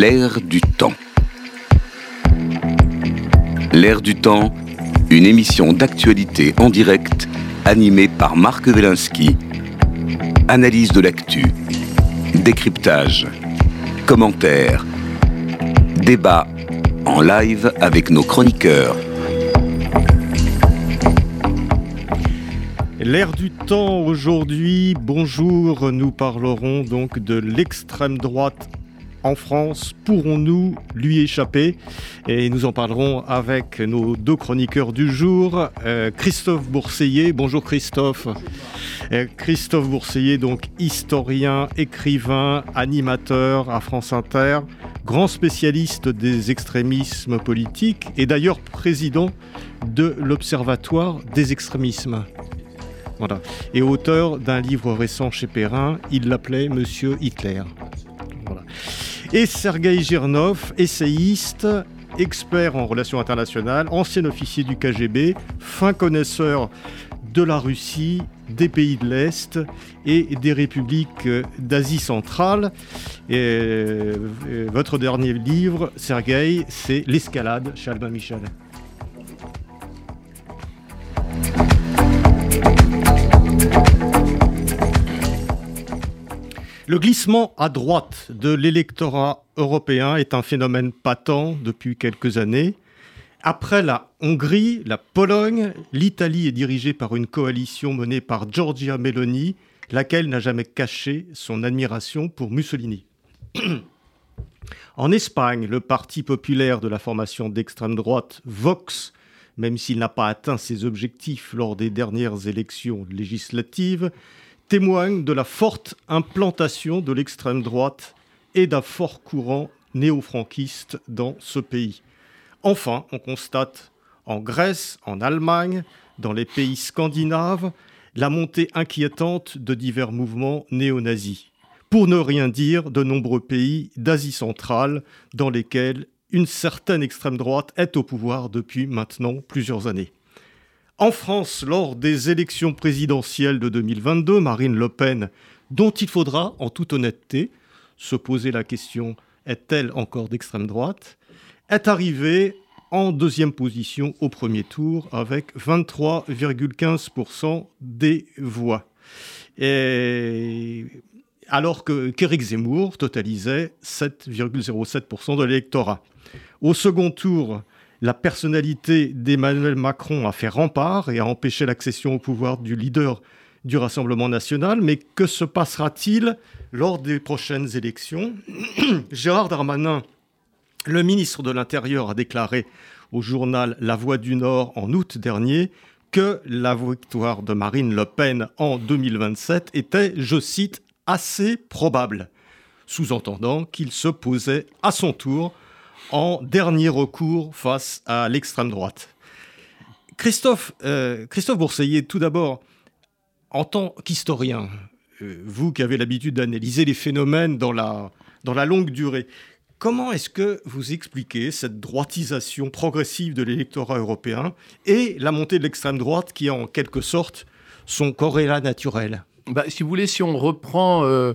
L'air du temps. L'air du temps, une émission d'actualité en direct animée par Marc Wielinski. Analyse de l'actu, décryptage, commentaires, débat en live avec nos chroniqueurs. L'air du temps aujourd'hui, bonjour, nous parlerons donc de l'extrême droite en France. Pourrons-nous lui échapper? Et nous en parlerons avec nos deux chroniqueurs du jour, euh, Christophe Bourseiller. Bonjour Christophe. Euh, Christophe Bourseiller, donc historien, écrivain, animateur à France Inter, grand spécialiste des extrémismes politiques et d'ailleurs président de l'Observatoire des extrémismes. Voilà. Et auteur d'un livre récent chez Perrin, il l'appelait Monsieur Hitler. Voilà. Et Sergei Girnov, essayiste, expert en relations internationales, ancien officier du KGB, fin connaisseur de la Russie, des pays de l'Est et des républiques d'Asie centrale. Et euh, votre dernier livre, Sergei, c'est L'escalade Albin Michel. Le glissement à droite de l'électorat européen est un phénomène patent depuis quelques années. Après la Hongrie, la Pologne, l'Italie est dirigée par une coalition menée par Giorgia Meloni, laquelle n'a jamais caché son admiration pour Mussolini. en Espagne, le parti populaire de la formation d'extrême droite Vox, même s'il n'a pas atteint ses objectifs lors des dernières élections législatives, témoigne de la forte implantation de l'extrême droite et d'un fort courant néo-franquiste dans ce pays. Enfin, on constate en Grèce, en Allemagne, dans les pays scandinaves, la montée inquiétante de divers mouvements néo-nazis. Pour ne rien dire de nombreux pays d'Asie centrale dans lesquels une certaine extrême droite est au pouvoir depuis maintenant plusieurs années. En France, lors des élections présidentielles de 2022, Marine Le Pen, dont il faudra, en toute honnêteté, se poser la question est-elle encore d'extrême droite est arrivée en deuxième position au premier tour avec 23,15% des voix. Alors que qu'Éric Zemmour totalisait 7,07% de l'électorat. Au second tour, la personnalité d'Emmanuel Macron a fait rempart et a empêché l'accession au pouvoir du leader du Rassemblement national. Mais que se passera-t-il lors des prochaines élections? Gérard Darmanin, le ministre de l'Intérieur, a déclaré au journal La Voix du Nord en août dernier que la victoire de Marine Le Pen en 2027 était, je cite, assez probable, sous-entendant qu'il se posait à son tour en dernier recours face à l'extrême droite. Christophe, euh, Christophe Bourseiller, tout d'abord, en tant qu'historien, euh, vous qui avez l'habitude d'analyser les phénomènes dans la, dans la longue durée, comment est-ce que vous expliquez cette droitisation progressive de l'électorat européen et la montée de l'extrême droite qui est en quelque sorte son corrélat naturel bah, si vous voulez, si on reprend euh,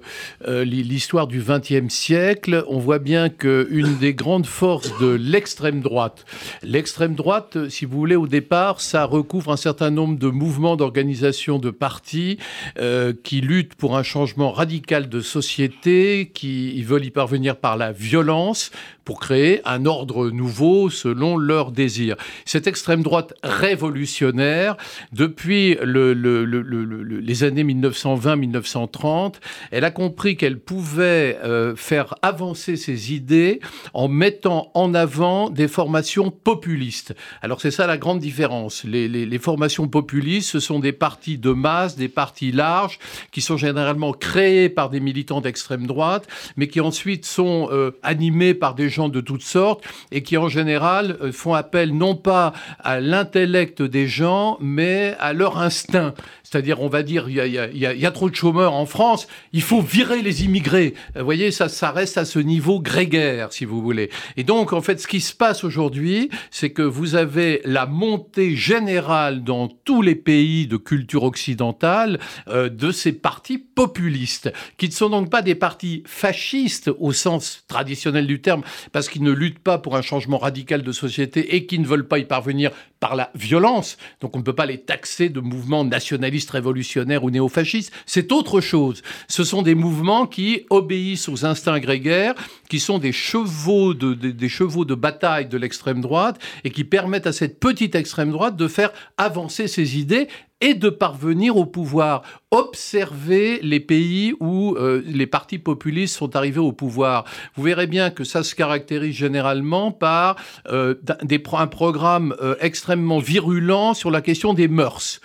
euh, l'histoire du XXe siècle, on voit bien qu'une des grandes forces de l'extrême droite, l'extrême droite, si vous voulez, au départ, ça recouvre un certain nombre de mouvements d'organisation de partis euh, qui luttent pour un changement radical de société, qui veulent y parvenir par la violence, pour créer un ordre nouveau selon leurs désirs. Cette extrême droite révolutionnaire, depuis le, les années 1920-1930, elle a compris qu'elle pouvait euh, faire avancer ses idées en mettant en avant des formations populistes. Alors c'est ça la grande différence. Les, les formations populistes, ce sont des partis de masse, des partis larges, qui sont généralement créés par des militants d'extrême droite, mais qui ensuite sont euh, animés par des de toutes sortes et qui en général euh, font appel non pas à l'intellect des gens, mais à leur instinct. C'est-à-dire, on va dire, il y, a, trop de chômeurs en France, il faut virer les immigrés. Vous voyez, ça, ça reste à ce niveau grégaire, si vous voulez. Et donc, en fait, ce qui se passe aujourd'hui, c'est que vous avez la montée générale dans tous les pays de culture occidentale euh, de ces partis populistes, qui ne sont donc pas des partis fascistes au sens traditionnel du terme, parce qu'ils ne luttent pas pour un changement radical de société et qui ne veulent pas y parvenir par la violence. Donc on ne peut pas les taxer de mouvements nationalistes révolutionnaires ou néofascistes. C'est autre chose. Ce sont des mouvements qui obéissent aux instincts grégaires, qui sont des chevaux de, des chevaux de bataille de l'extrême droite et qui permettent à cette petite extrême droite de faire avancer ses idées et de parvenir au pouvoir. Observez les pays où euh, les partis populistes sont arrivés au pouvoir. Vous verrez bien que ça se caractérise généralement par euh, des, un programme euh, extrêmement virulent sur la question des mœurs.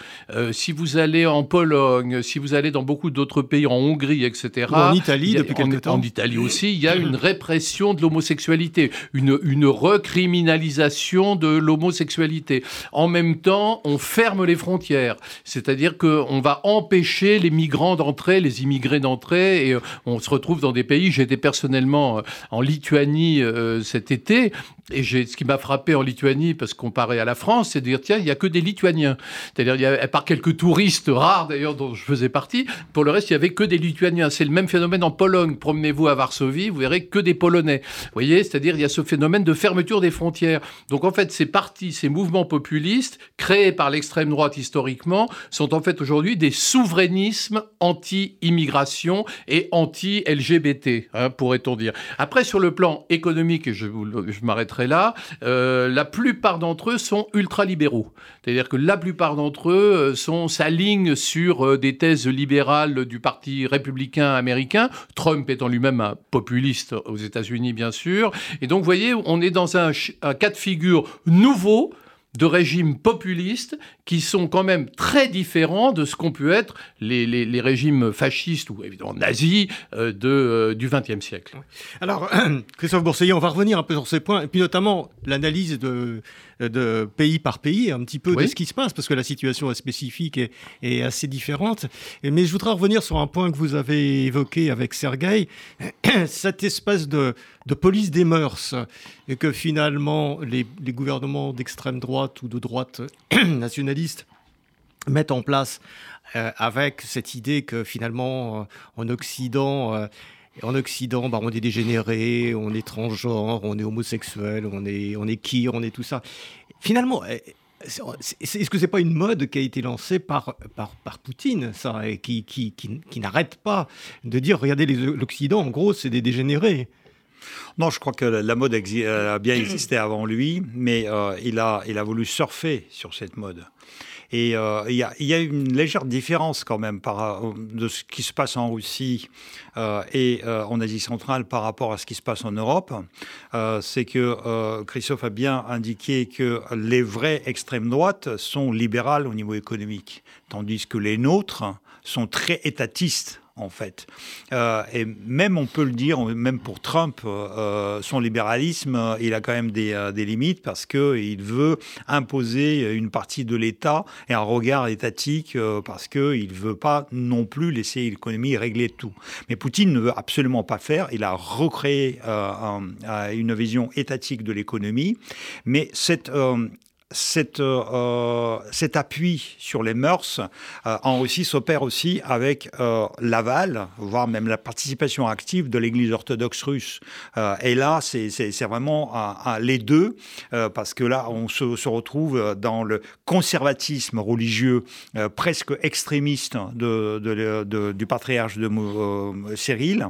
si vous allez en Pologne, si vous allez dans beaucoup d'autres pays, en Hongrie, etc. en Italie, depuis quelques temps. En Italie aussi, il y a une répression de l'homosexualité, une, une recriminalisation de l'homosexualité. En même temps, on ferme les frontières. C'est-à-dire qu'on va empêcher les migrants d'entrer, les immigrés d'entrer, et euh, on se retrouve dans des pays. J'étais personnellement euh, en Lituanie euh, cet été, et ce qui m'a frappé en Lituanie, parce qu'on paraît à la France, c'est de dire tiens, il n'y a que des Lituaniens. C'est-à-dire, à part quelques touristes rares d'ailleurs dont je faisais partie, pour le reste, il n'y avait que des Lituaniens. C'est le même phénomène en Pologne. Promenez-vous à Varsovie, vous verrez que des Polonais. Vous voyez, c'est-à-dire, il y a ce phénomène de fermeture des frontières. Donc en fait, ces partis, ces mouvements populistes, créés par l'extrême droite historiquement, sont en fait aujourd'hui des souverainismes anti-immigration et anti-LGBT, hein, pourrait-on dire. Après, sur le plan économique, et je, m'arrêterai là, euh, la plupart d'entre eux sont ultralibéraux. C'est-à-dire que la plupart d'entre eux euh, sont s'alignent sur euh, des thèses libérales du Parti républicain américain, Trump étant lui-même un populiste aux États-Unis, bien sûr. Et donc, vous voyez, on est dans un cas de figure nouveau de régimes populistes qui sont quand même très différents de ce qu'ont pu être les, régimes fascistes ou évidemment nazis euh, de, euh, du XXe siècle. Alors, Christophe Bourseillet, on va revenir un peu sur ces points, et puis notamment l'analyse de, de pays par pays, un petit peu de ce qui se passe, parce que la situation est spécifique et, et assez différente. Mais je voudrais revenir sur un point que vous avez évoqué avec Sergueï, cette espèce de, de police des mœurs, et que finalement les, les gouvernements d'extrême droite ou de droite nationaliste mettent en place euh, avec cette idée que finalement euh, en Occident euh, en Occident, bah, on est dégénéré, on est transgenre, on est homosexuel, on est, on est queer, on est tout ça. Finalement, est-ce que c'est pas une mode qui a été lancée par, par, par Poutine, ça, et qui, qui, qui, n'arrête pas de dire, regardez l'Occident, en gros, c'est des dégénérés non, je crois que la mode a bien existé avant lui, mais euh, il, a, il a voulu surfer sur cette mode. Et euh, il, y a, une légère différence quand même euh, de ce qui se passe en Russie et en Asie centrale par rapport à ce qui se passe en Europe. c'est que Christophe a bien indiqué que les vraies extrêmes droites sont libérales au niveau économique, tandis que les nôtres sont très étatistes en fait. Euh, et même, on peut le dire, même pour Trump, euh, son libéralisme, euh, il a quand même des, limites parce qu'il veut imposer une partie de l'État et un regard étatique parce qu'il ne veut pas non plus laisser l'économie régler tout. Mais Poutine ne veut absolument pas faire. Il a recréé une vision étatique de l'économie. Mais cette cette, euh, cet appui sur les mœurs euh, en Russie s'opère aussi avec euh, l'aval, voire même la participation active de l'Église orthodoxe russe. et là, c'est vraiment les deux, parce que là, on se, retrouve dans le conservatisme religieux presque extrémiste du patriarche de Cyril.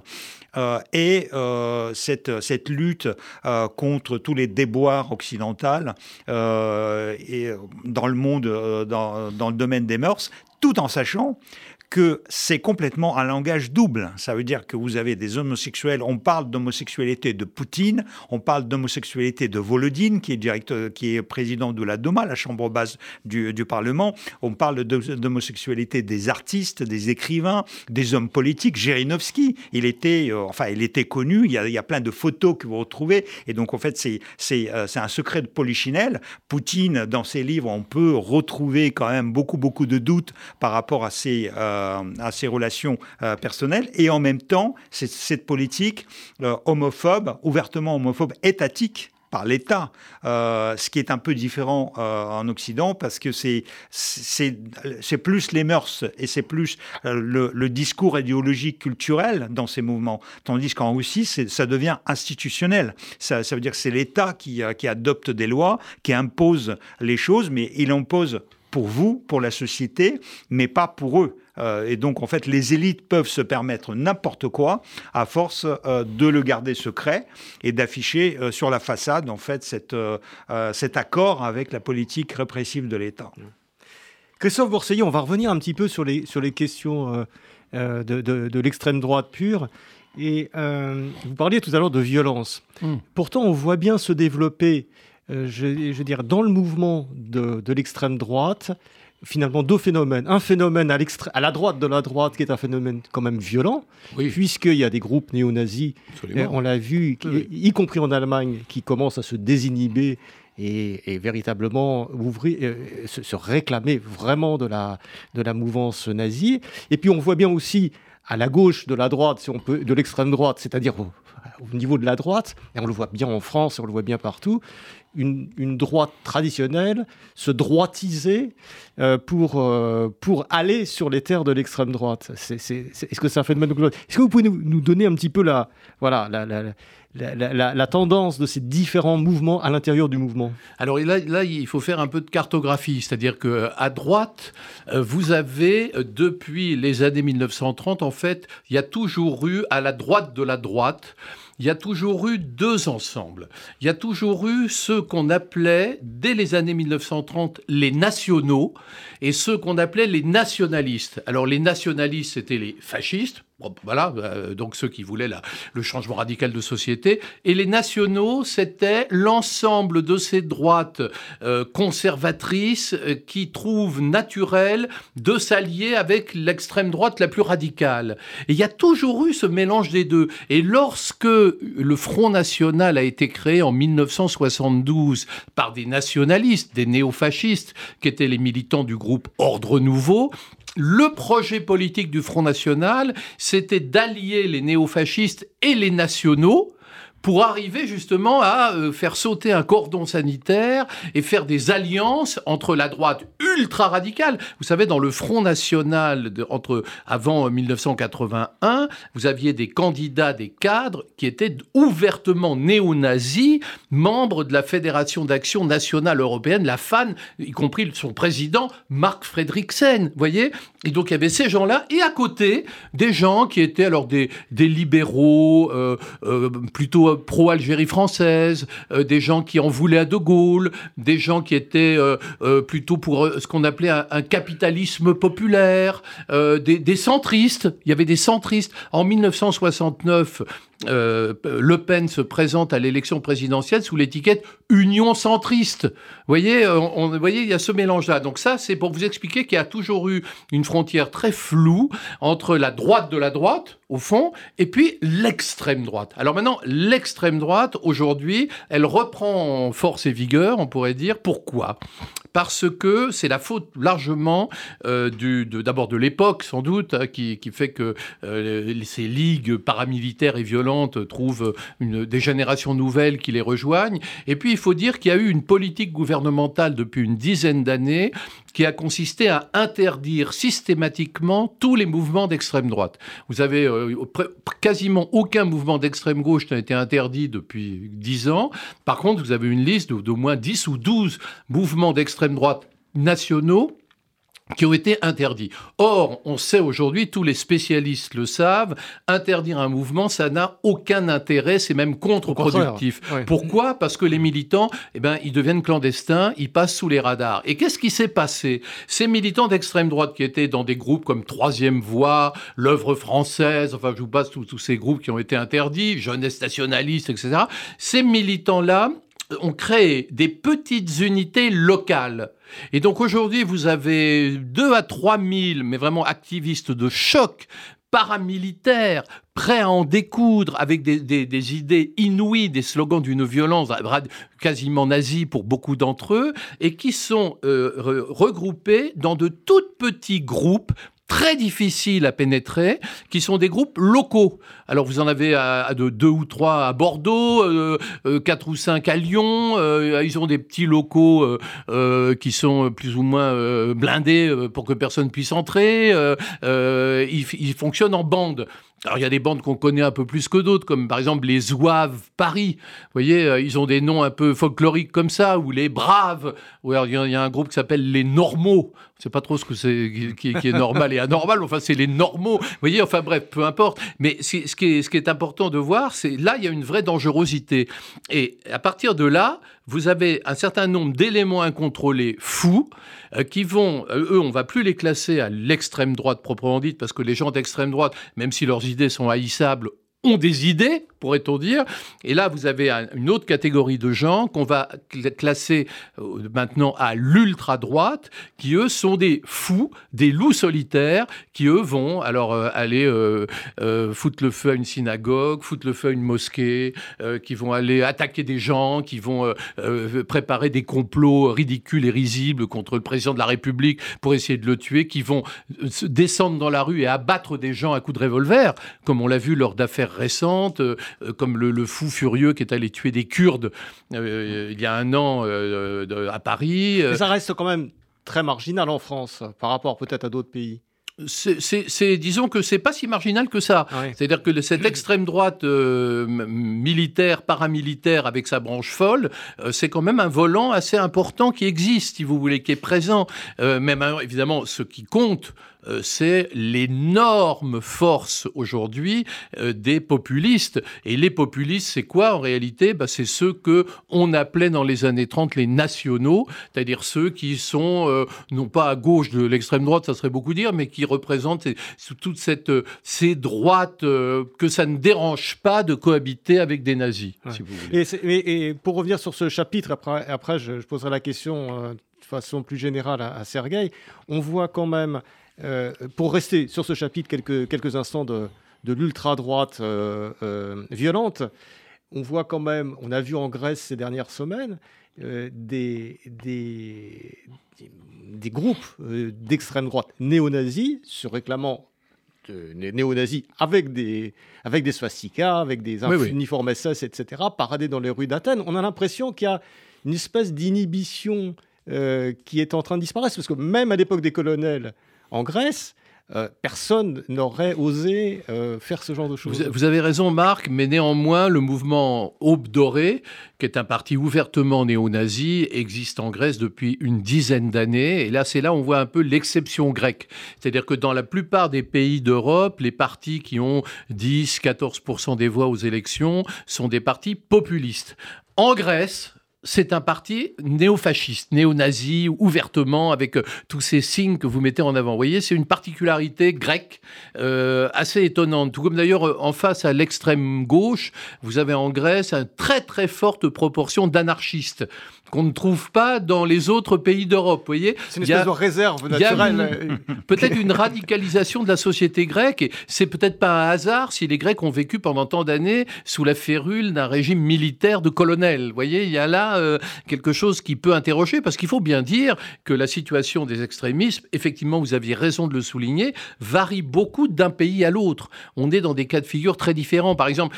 Euh, et euh, cette, lutte euh, contre tous les déboires occidentaux et dans le monde, dans, dans le domaine des mœurs, tout en sachant que c'est complètement un langage double. Ça veut dire que vous avez des homosexuels, on parle d'homosexualité de Poutine, on parle d'homosexualité de Volodine, qui est, directeur, qui est président de la Doma, la chambre basse du, Parlement, on parle d'homosexualité des artistes, des écrivains, des hommes politiques. Jerinovski, il était, euh, enfin, il était connu, il y, a, plein de photos que vous retrouvez, et donc en fait, c'est, euh, un secret de Polichinelle. Poutine, dans ses livres, on peut retrouver quand même beaucoup, beaucoup de doutes par rapport à ses, à ses relations personnelles. Et en même temps, cette politique homophobe, ouvertement homophobe, étatique, par l'État, euh, ce qui est un peu différent euh, en Occident parce que c'est plus les mœurs et c'est plus euh, le, discours idéologique culturel dans ces mouvements, tandis qu'en Russie ça devient institutionnel. Ça, ça veut dire que c'est l'État qui, qui adopte des lois, qui impose les choses, mais il impose pour vous, pour la société, mais pas pour eux. Euh, et donc, en fait, les élites peuvent se permettre n'importe quoi à force euh, de le garder secret et d'afficher euh, sur la façade, en fait, cette, cet accord avec la politique répressive de l'État. Christophe Bourseillon, on va revenir un petit peu sur les, sur les questions de, de, l'extrême droite pure. Et vous parliez tout à l'heure de violence. Hmm. Pourtant, on voit bien se développer, je, je, veux dire, dans le mouvement de, de l'extrême droite, finalement deux phénomènes. Un phénomène à, à, la droite de la droite qui est un phénomène quand même violent, puisqu'il y a des groupes néo-nazis, on l'a vu, y compris en Allemagne, qui commencent à se désinhiber et, véritablement ouvrir, euh, se, réclamer vraiment de la, de la mouvance nazie. Et puis on voit bien aussi à la gauche de la droite, si on peut, de l'extrême droite, c'est-à-dire au niveau de la droite, et on le voit bien en France, on le voit bien partout, une, droite traditionnelle se droitiser euh, pour, euh, pour aller sur les terres de l'extrême droite. Est-ce que c'est un phénomène Est-ce que vous pouvez nous, donner un petit peu la, voilà, la, la, la, tendance de ces différents mouvements à l'intérieur du mouvement? Alors là, là, il faut faire un peu de cartographie, c'est-à-dire que à droite, euh, vous avez depuis les années 1930, en fait, il y a toujours eu à la droite de la droite il y a toujours eu deux ensembles. Il y a toujours eu ceux qu'on appelait, dès les années 1930, les nationaux et ceux qu'on appelait les nationalistes. Alors les nationalistes, c'était les fascistes, voilà, euh, donc ceux qui voulaient le changement radical de société. Et les nationaux, c'était l'ensemble de ces droites euh, conservatrices euh, qui trouvent naturel de s'allier avec l'extrême droite la plus radicale. Et il y a toujours eu ce mélange des deux. Et lorsque le Front National a été créé en 1972 par des nationalistes, des néofascistes, qui étaient les militants du groupe Ordre Nouveau, le projet politique du Front National, c'était d'allier les néofascistes et les nationaux pour arriver justement à euh, faire sauter un cordon sanitaire et faire des alliances entre la droite ultra radicale. Vous savez, dans le Front National entre avant 1981, vous aviez des candidats, des cadres qui étaient ouvertement néo-nazis, membres de la Fédération d'action nationale européenne, la FAN, y compris son président Marc Fredriksen. Voyez Et donc il y avait ces gens-là et à côté des gens qui étaient alors des, des libéraux euh, euh, plutôt pro-Algérie française, euh, des gens qui en voulaient à De Gaulle, des gens qui étaient euh, euh, plutôt pour ce qu'on appelait un, capitalisme populaire, des, des, centristes. Il y avait des centristes. En 1969, euh, le Pen se présente à l'élection présidentielle sous l'étiquette Union centriste. Vous voyez, euh, voyez, il y a ce mélange-là. Donc ça, c'est pour vous expliquer qu'il y a toujours eu une frontière très floue entre la droite de la droite, au fond, et puis l'extrême droite. Alors maintenant, l'extrême droite, aujourd'hui, elle reprend force et vigueur, on pourrait dire. Pourquoi? Parce que c'est la faute largement euh, d'abord de, l'époque, sans doute, hein, qui, fait que euh, ces ligues paramilitaires et violentes trouvent des générations nouvelles qui les rejoignent. Et puis, il faut dire qu'il y a eu une politique gouvernementale depuis une dizaine d'années qui a consisté à interdire systématiquement tous les mouvements d'extrême droite. Vous avez euh, quasiment aucun mouvement d'extrême gauche n'a été interdit depuis dix ans. Par contre, vous avez une liste d'au moins 10 ou 12 mouvements d'extrême droite nationaux qui ont été interdits. Or, on sait aujourd'hui, tous les spécialistes le savent, interdire un mouvement, ça n'a aucun intérêt, c'est même contre-productif. Pourquoi? Parce que les militants, eh ben, ils deviennent clandestins, ils passent sous les radars. Et qu'est-ce qui s'est passé? Ces militants d'extrême droite qui étaient dans des groupes comme Troisième Voie, l'œuvre française, enfin, je vous passe tous ces groupes qui ont été interdits, jeunesse nationaliste, etc. Ces militants-là, ont créé des petites unités locales. Et donc aujourd'hui, vous avez 2 à 3 000, mais vraiment activistes de choc, paramilitaires, prêts à en découdre avec des, idées inouïes, des slogans d'une violence quasiment nazie pour beaucoup d'entre eux, et qui sont euh, regroupés dans de tout petits groupes très difficiles à pénétrer, qui sont des groupes locaux. Alors vous en avez à, de deux ou trois à Bordeaux, euh, euh, quatre ou cinq à Lyon. Euh, ils ont des petits locaux qui sont plus ou moins blindés pour que personne puisse entrer. Ils, ils, fonctionnent en bande. Alors il y a des bandes qu'on connaît un peu plus que d'autres, comme par exemple les Zouaves Paris. Vous voyez, ils ont des noms un peu folkloriques comme ça, ou les Braves. Ou alors il y, a un groupe qui s'appelle les Normaux. Je sais pas trop ce que c'est qui, est normal et anormal. Enfin, c'est les normaux. Vous voyez, enfin bref, peu importe. Mais ce qui est, ce qui est important de voir, c'est là, il y a une vraie dangerosité. Et à partir de là, vous avez un certain nombre d'éléments incontrôlés fous euh, qui vont, euh, eux, on va plus les classer à l'extrême droite proprement dite, parce que les gens d'extrême droite, même si leurs idées sont haïssables, des idées, pourrait-on dire. Et là, vous avez une autre catégorie de gens qu'on va classer euh, maintenant à l'ultra-droite, qui eux sont des fous, des loups solitaires, qui eux vont alors euh, aller euh, foutre le feu à une synagogue, foutre le feu à une mosquée, qui vont aller attaquer des gens, qui vont préparer des complots ridicules et risibles contre le président de la République pour essayer de le tuer, qui vont descendre dans la rue et abattre des gens à coups de revolver, comme on l'a vu lors d'affaires récentes. Euh, comme le, fou furieux qui est allé tuer des Kurdes euh, il y a un an euh, à Paris. Mais ça reste quand même très marginal en France par rapport peut-être à d'autres pays c'est, disons que c'est pas si marginal que ça. Ah C'est-à-dire que cette extrême droite militaire, paramilitaire avec sa branche folle, c'est quand même un volant assez important qui existe, si vous voulez, qui est présent. même évidemment, ce qui compte, euh, c'est l'énorme force aujourd'hui euh, des populistes. Et les populistes, c'est quoi en réalité? Bah, C'est ceux que on appelait dans les années 30 les nationaux, c'est-à-dire ceux qui sont euh, non pas à gauche de l'extrême droite, ça serait beaucoup dire, mais qui représentent toute cette ces droites que ça ne dérange pas de cohabiter avec des nazis. Si vous voulez. Et, pour revenir sur ce chapitre, après, après je, poserai la question de façon plus générale à, à Sergueï, on voit quand même euh, pour rester sur ce chapitre quelques, quelques instants de, de l'ultra-droite euh, euh, violente, on voit quand même, on a vu en Grèce ces dernières semaines, des, des, des, groupes d'extrême droite néo-nazis se réclamant néo-nazis avec des, avec des swastikas, avec des uniformes SS, etc., paradés dans les rues d'Athènes. On a l'impression qu'il y a une espèce d'inhibition qui est en train de disparaître, parce que même à l'époque des colonels, en Grèce, euh, personne n'aurait osé euh, faire ce genre de choses. Vous, avez raison, Marc, mais néanmoins, le mouvement Aube Dorée, qui est un parti ouvertement néo-nazi, existe en Grèce depuis une dizaine d'années. Et là, c'est là où on voit un peu l'exception grecque. C'est-à-dire que dans la plupart des pays d'Europe, les partis qui ont 10-14% des voix aux élections sont des partis populistes. En Grèce, c'est un parti néo-fasciste, néo-nazi, ouvertement, avec euh, tous ces signes que vous mettez en avant. Vous voyez, c'est une particularité grecque euh, assez étonnante. Tout comme d'ailleurs, euh, en face à l'extrême gauche, vous avez en Grèce une très très forte proportion d'anarchistes qu'on ne trouve pas dans les autres pays d'Europe. voyez, c'est une espèce de réserve naturelle. peut-être une radicalisation de la société grecque. Et c'est peut-être pas un hasard si les Grecs ont vécu pendant tant d'années sous la férule d'un régime militaire de colonels. Vous voyez, il y a là euh, quelque chose qui peut interroger parce qu'il faut bien dire que la situation des extrémismes, effectivement, vous aviez raison de le souligner, varie beaucoup d'un pays à l'autre. On est dans des cas de figure très différents. Par exemple,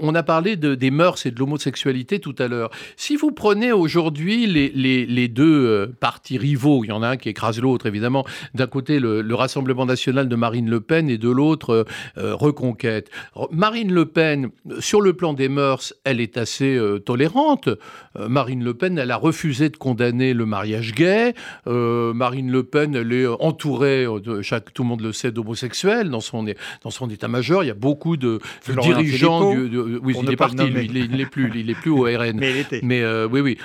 on a parlé de, des mœurs et de l'homosexualité tout à l'heure. Si vous prenez aujourd'hui les, deux euh, partis rivaux, il y en a un qui écrase l'autre évidemment, d'un côté le, Rassemblement national de Marine Le Pen et de l'autre euh, euh, Reconquête. Marine Le Pen, sur le plan des mœurs, elle est assez tolérante. Marine Le Pen, elle a refusé de condamner le mariage gay. Marine Le Pen, elle est entourée, de, chaque, tout le monde le sait, d'homosexuels dans son, dans son état-major. Il y a beaucoup de, dirigeants du oui, il est parti, lui, il n'est plus, il est plus au RN. Mais il était. Mais oui, oui.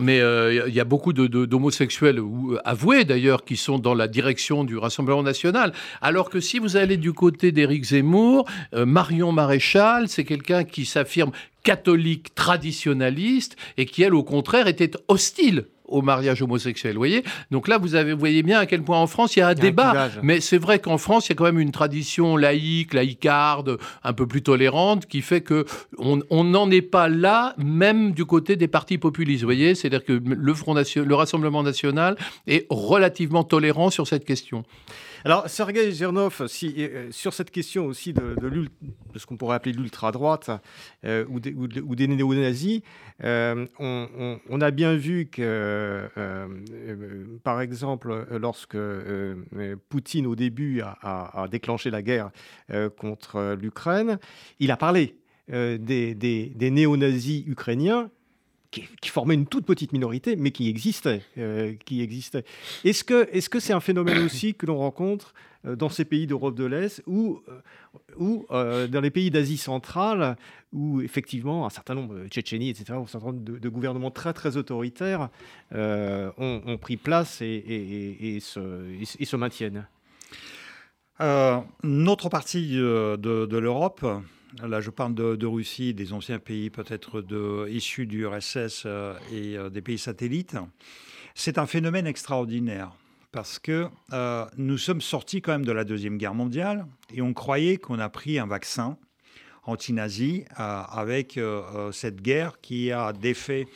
Mais il y a beaucoup d'homosexuels, de, avoués d'ailleurs, qui sont dans la direction du Rassemblement national. Alors que si vous allez du côté d'Éric Zemmour, Marion Maréchal, c'est quelqu'un qui s'affirme catholique traditionnaliste et qui, elle, au contraire, était hostile au mariage homosexuel. Vous voyez Donc là, vous, avez, voyez bien à quel point en France, il y a un débat. mais c'est vrai qu'en France, il y a quand même une tradition laïque, laïcarde, un peu plus tolérante, qui fait que on n'en est pas là, même du côté des partis populistes. Vous voyez C'est-à-dire que le, Front le Rassemblement national est relativement tolérant sur cette question. Alors, Sergei Zernov, si, euh, sur cette question aussi de, ce qu'on pourrait appeler l'ultra-droite euh, ou, des néo-nazis, euh, on, a bien vu que, par exemple, lorsque Poutine, au début, a, déclenché la guerre contre l'Ukraine, il a parlé des néo-nazis ukrainiens qui, formait une toute petite minorité, mais qui existait. Euh, qui existait. Est-ce que c'est -ce c'est un phénomène aussi que l'on rencontre euh, dans ces pays d'Europe de l'Est ou, euh, dans les pays d'Asie centrale, où effectivement un certain nombre, Tchétchénie, etc., un certain nombre de, gouvernements très très autoritaires ont, pris place et, se, maintiennent? Notre partie de l'Europe, Là, je parle de, Russie, des anciens pays peut-être issus du RSS euh, et euh, des pays satellites. C'est un phénomène extraordinaire parce que euh, nous sommes sortis quand même de la Deuxième Guerre mondiale et on croyait qu'on a pris un vaccin anti-nazi avec cette guerre qui a défait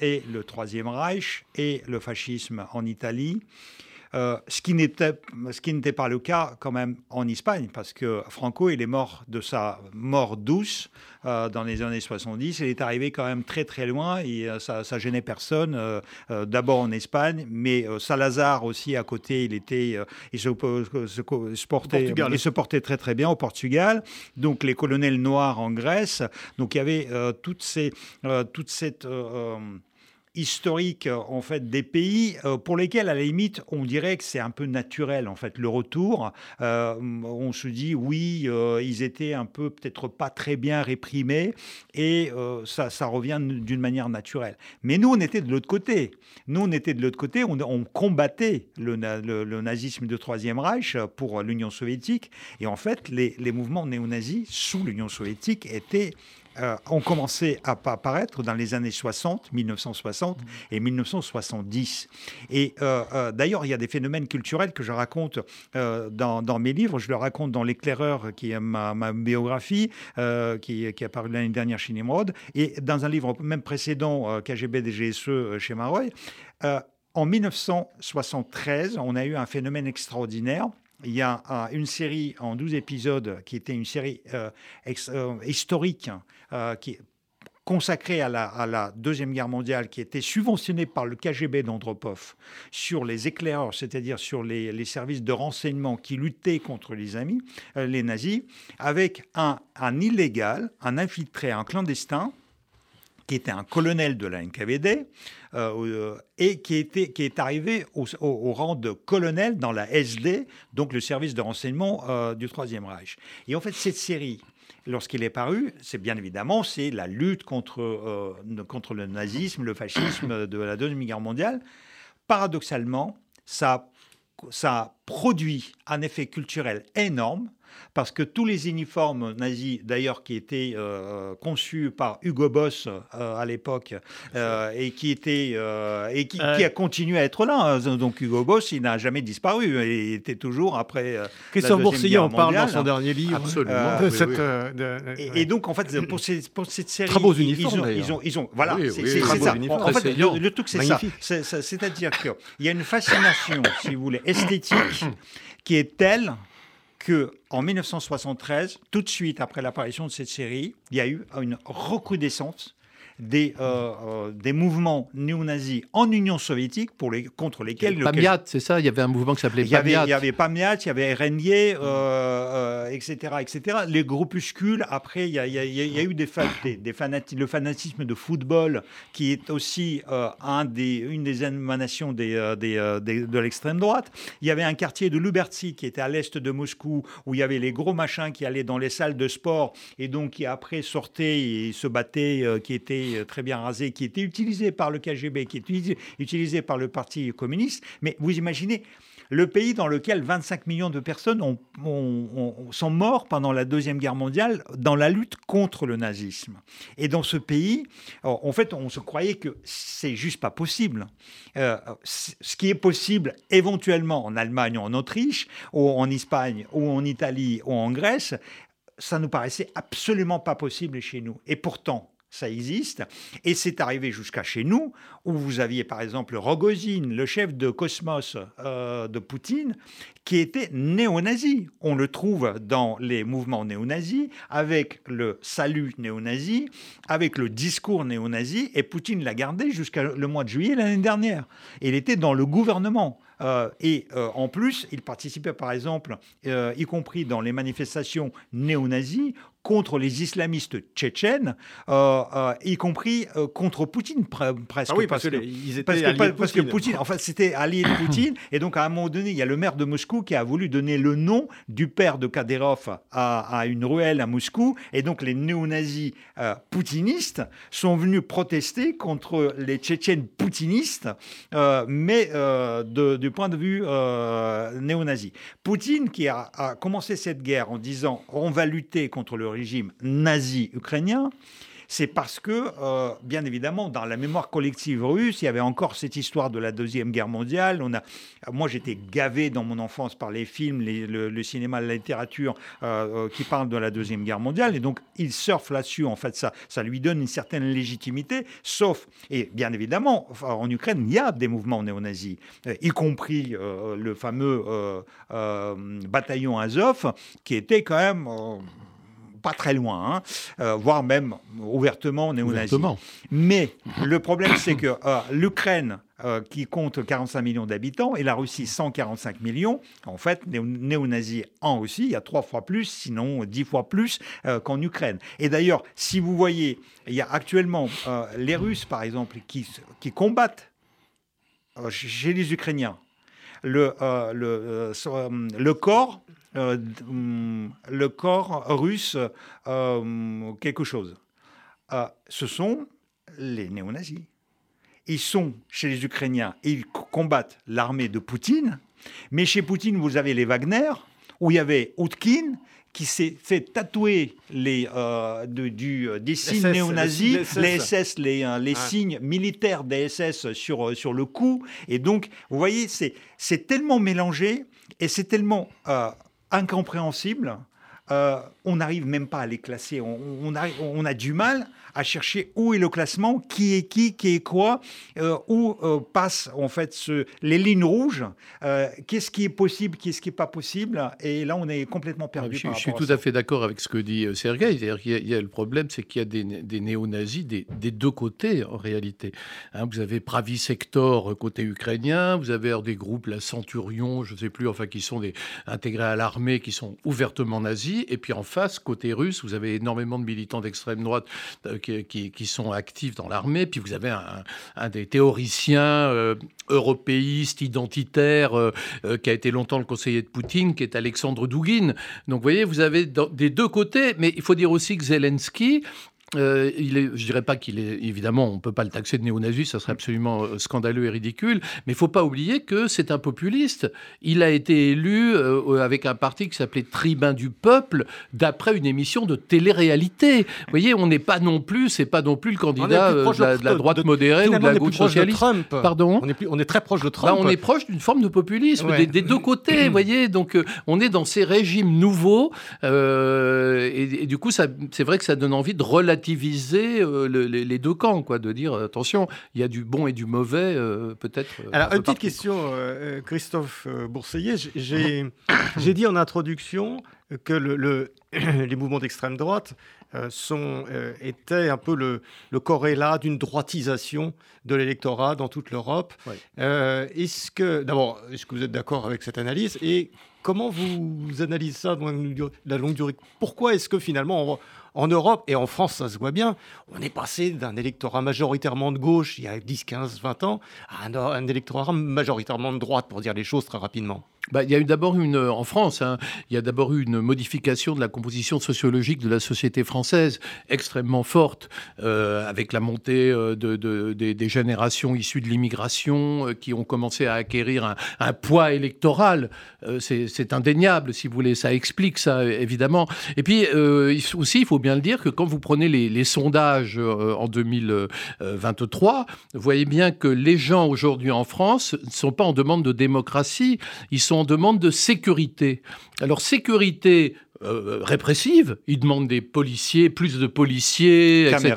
et le Troisième Reich et le fascisme en Italie euh, ce qui n'était pas le cas quand même en Espagne, parce que Franco, il est mort de sa mort douce euh, dans les années 70. Il est arrivé quand même très très loin et euh, ça, ça gênait personne. D'abord en Espagne, mais Salazar aussi à côté, il était, il se, portait, il se portait très très bien au Portugal. Donc les colonels noirs en Grèce. Donc il y avait toutes ces, toute cette historique euh, en fait des pays euh, pour lesquels à la limite on dirait que c'est un peu naturel en fait le retour. Euh, on se dit oui ils étaient un peu peut-être pas très bien réprimés et ça, ça revient d'une manière naturelle. Mais nous on était de l'autre côté. Nous on était de l'autre côté. On, combattait le, nazisme de Troisième Reich pour l'Union soviétique et en fait les, les mouvements néo-nazis sous l'Union soviétique étaient euh, ont commencé à apparaître dans les années 60, 1960 et 1970. Et euh, euh, d'ailleurs, il y a des phénomènes culturels que je raconte dans, mes livres. Je le raconte dans L'éclaireur, qui est ma, biographie, qui, qui, est apparue l'année dernière chez Nimrod, et dans un livre même précédent, KGB DGSE chez Maroy. en 1973, on a eu un phénomène extraordinaire il y a une série en 12 épisodes qui était une série euh, euh, historique euh, qui consacrée à la, Deuxième Guerre mondiale, qui était subventionnée par le KGB d'Andropov sur les éclaireurs, c'est-à-dire sur les, services de renseignement qui luttaient contre les amis, les nazis, avec un, illégal, un infiltré, un clandestin, qui était un colonel de la NKVD, euh, euh, et qui, était, qui est arrivé au, rang de colonel dans la SD, donc le service de renseignement euh, du Troisième Reich. Et en fait, cette série, lorsqu'il est paru, c'est bien évidemment c'est la lutte contre, contre le nazisme, le fascisme de la Deuxième Guerre mondiale. Paradoxalement, ça, ça produit un effet culturel énorme parce que tous les uniformes nazis, d'ailleurs, qui étaient euh, conçus par Hugo Boss euh, à l'époque, euh, et qui était et qui, a continué à être là. Hein. Donc Hugo Boss, il n'a jamais disparu. Il était toujours après. Christophe Boursier en parle dans son dernier livre. Absolument. et, donc, en fait, pour, cette série, très beaux uniformes. Ils ont, ils ont, voilà, c'est ça. En, fait, le, truc, c'est ça. C'est-à-dire qu'il y a une fascination, si vous voulez, esthétique qui est telle que en 1973, tout de suite après l'apparition de cette série, il y a eu une recrudescence des, des mouvements néo-nazis en Union soviétique pour les, contre lesquels... Pamiat, c'est ça Il y avait un mouvement qui s'appelait Pamiat. Il y avait Pamiat, il y avait Renier, etc., etc. Les groupuscules, après, il y a, eu des, des, des le fanatisme de football qui est aussi un des, une des émanations des, des, de l'extrême droite. Il y avait un quartier de Lubertsy qui était à l'est de Moscou où il y avait les gros machins qui allaient dans les salles de sport et donc qui après sortaient et se battaient, euh, qui étaient euh, très bien rasés, qui étaient utilisés par le KGB, qui étaient utilisés par le Parti communiste. Mais vous imaginez le pays dans lequel 25 millions de personnes sont morts pendant la Deuxième Guerre mondiale dans la lutte contre le nazisme. Et dans ce pays, en fait, on se croyait que c'est juste pas possible. Euh, ce qui est possible éventuellement en Allemagne ou en Autriche, ou en Espagne, ou en Italie, ou en Grèce, ça nous paraissait absolument pas possible chez nous. Et pourtant, ça existe. Et c'est arrivé jusqu'à chez nous, où vous aviez par exemple Rogozin, le chef de Cosmos euh, de Poutine, qui était néo-nazi. On le trouve dans les mouvements néo-nazis, avec le salut néo-nazi, avec le discours néo-nazi, et Poutine l'a gardé jusqu'à le mois de juillet l'année dernière. Il était dans le gouvernement. Euh, et euh, en plus, il participait par exemple, y compris dans les manifestations néo-nazis, contre les islamistes tchétchènes, euh, euh, y compris euh, contre Poutine presque. Ah oui, parce, que, ils étaient parce, parce que Poutine, enfin c'était allié de Poutine, et donc à un moment donné, il y a le maire de Moscou qui a voulu donner le nom du père de Kadyrov à, une ruelle à Moscou, et donc les néo-nazis poutinistes sont venus protester contre les Tchétchènes poutinistes, mais du point de vue néo-nazi. Poutine qui a, a commencé cette guerre en disant on va lutter contre le régime nazi ukrainien, c'est parce que, euh, bien évidemment, dans la mémoire collective russe, il y avait encore cette histoire de la Deuxième Guerre mondiale. On a, moi, j'étais gavé dans mon enfance par les films, le, cinéma, la littérature euh, euh, qui parlent de la Deuxième Guerre mondiale. Et donc, il surfe là-dessus. En fait, ça, ça lui donne une certaine légitimité, sauf, et bien évidemment, en Ukraine, il y a des mouvements néo-nazis, y compris le fameux bataillon Azov, qui était quand même pas très loin, hein, euh, voire même ouvertement néo-nazi. Mais le problème, c'est que euh, l'Ukraine, euh, qui compte 45 millions d'habitants, et la Russie 145 millions, en fait, néo-nazis en Russie, il y a trois fois plus, sinon dix fois plus qu'en Ukraine. Et d'ailleurs, si vous voyez, il y a actuellement les Russes, par exemple, qui, qui combattent chez les Ukrainiens le, le, le corps euh, mm, le corps russe euh, quelque chose. Euh, ce sont les néo-nazis. Ils sont chez les Ukrainiens et ils combattent l'armée de Poutine. Mais chez Poutine, vous avez les Wagner, où il y avait Outkin, qui s'est fait tatouer les, du, des signes néo-nazis, les SS, les, les, signes militaires des SS sur, sur le cou. Et donc, vous voyez, c'est tellement mélangé et c'est tellement incompréhensible. Euh, on n'arrive même pas à les classer. On, a, du mal à chercher où est le classement, qui est qui, qui est quoi, euh, où euh, passent en fait ce, les lignes rouges, euh, qu'est-ce qui est possible, qu'est-ce qui n'est pas possible. Et là, on est complètement perdu. je, suis tout à, fait d'accord avec ce que dit Sergueï. C'est-à-dire qu'il y, a le problème, c'est qu'il y a des, des néo-nazis des, deux côtés en réalité. Hein, vous avez Pravi Sector côté ukrainien, vous avez des groupes, la Centurion, je ne sais plus, enfin qui sont des, intégrés à l'armée, qui sont ouvertement nazis. Et puis en face, côté russe, vous avez énormément de militants d'extrême droite qui, sont actifs dans l'armée. Puis vous avez un, des théoriciens euh, européistes, identitaires, euh, euh, qui a été longtemps le conseiller de Poutine, qui est Alexandre Douguin. Donc vous voyez, vous avez des deux côtés, mais il faut dire aussi que Zelensky, euh, il est, je dirais pas qu'il est évidemment, on peut pas le taxer de néo-nazi, ça serait absolument euh, scandaleux et ridicule. Mais il faut pas oublier que c'est un populiste. Il a été élu euh, avec un parti qui s'appelait Tribun du peuple, d'après une émission de télé-réalité. Vous voyez, on n'est pas non plus, c'est pas non plus le candidat de la, droite modérée ou de la gauche socialiste. Trump. Pardon. On est, on est très proche de Trump. Bah, on est proche d'une forme de populisme des, deux côtés. vous voyez, donc on est dans ces régimes nouveaux et, et, du coup, c'est vrai que ça donne envie de relativiser relativiser euh, les, deux camps, quoi, de dire attention, il y a du bon et du mauvais, euh, peut-être. Euh, Alors, une petite question, Christophe Bourseillet. J'ai dit en introduction que le, les mouvements d'extrême droite euh, sont, euh, étaient un peu le, le corrélat d'une droitisation de l'électorat dans toute l'Europe. est-ce que, d'abord, est-ce que vous êtes d'accord avec cette analyse et comment vous analysez ça dans la longue durée? Pourquoi est-ce que finalement, en Europe et en France, ça se voit bien, on est passé d'un électorat majoritairement de gauche il y a 10, 15, 20 ans à un électorat majoritairement de droite, pour dire les choses très rapidement? Bah, il y a eu d'abord une, en France, hein, il y a d'abord eu une modification de la composition sociologique de la société française extrêmement forte, euh, avec la montée euh, de, de, des, générations issues de l'immigration euh, qui ont commencé à acquérir un, poids électoral. C'est indéniable, si vous voulez, ça explique ça, évidemment. Et puis aussi, il faut bien le dire que quand vous prenez les, les sondages en 2023, vous voyez bien que les gens aujourd'hui en France ne sont pas en demande de démocratie, ils sont en demande de sécurité. Alors sécurité euh, répressive, ils demandent des policiers, plus de policiers, etc.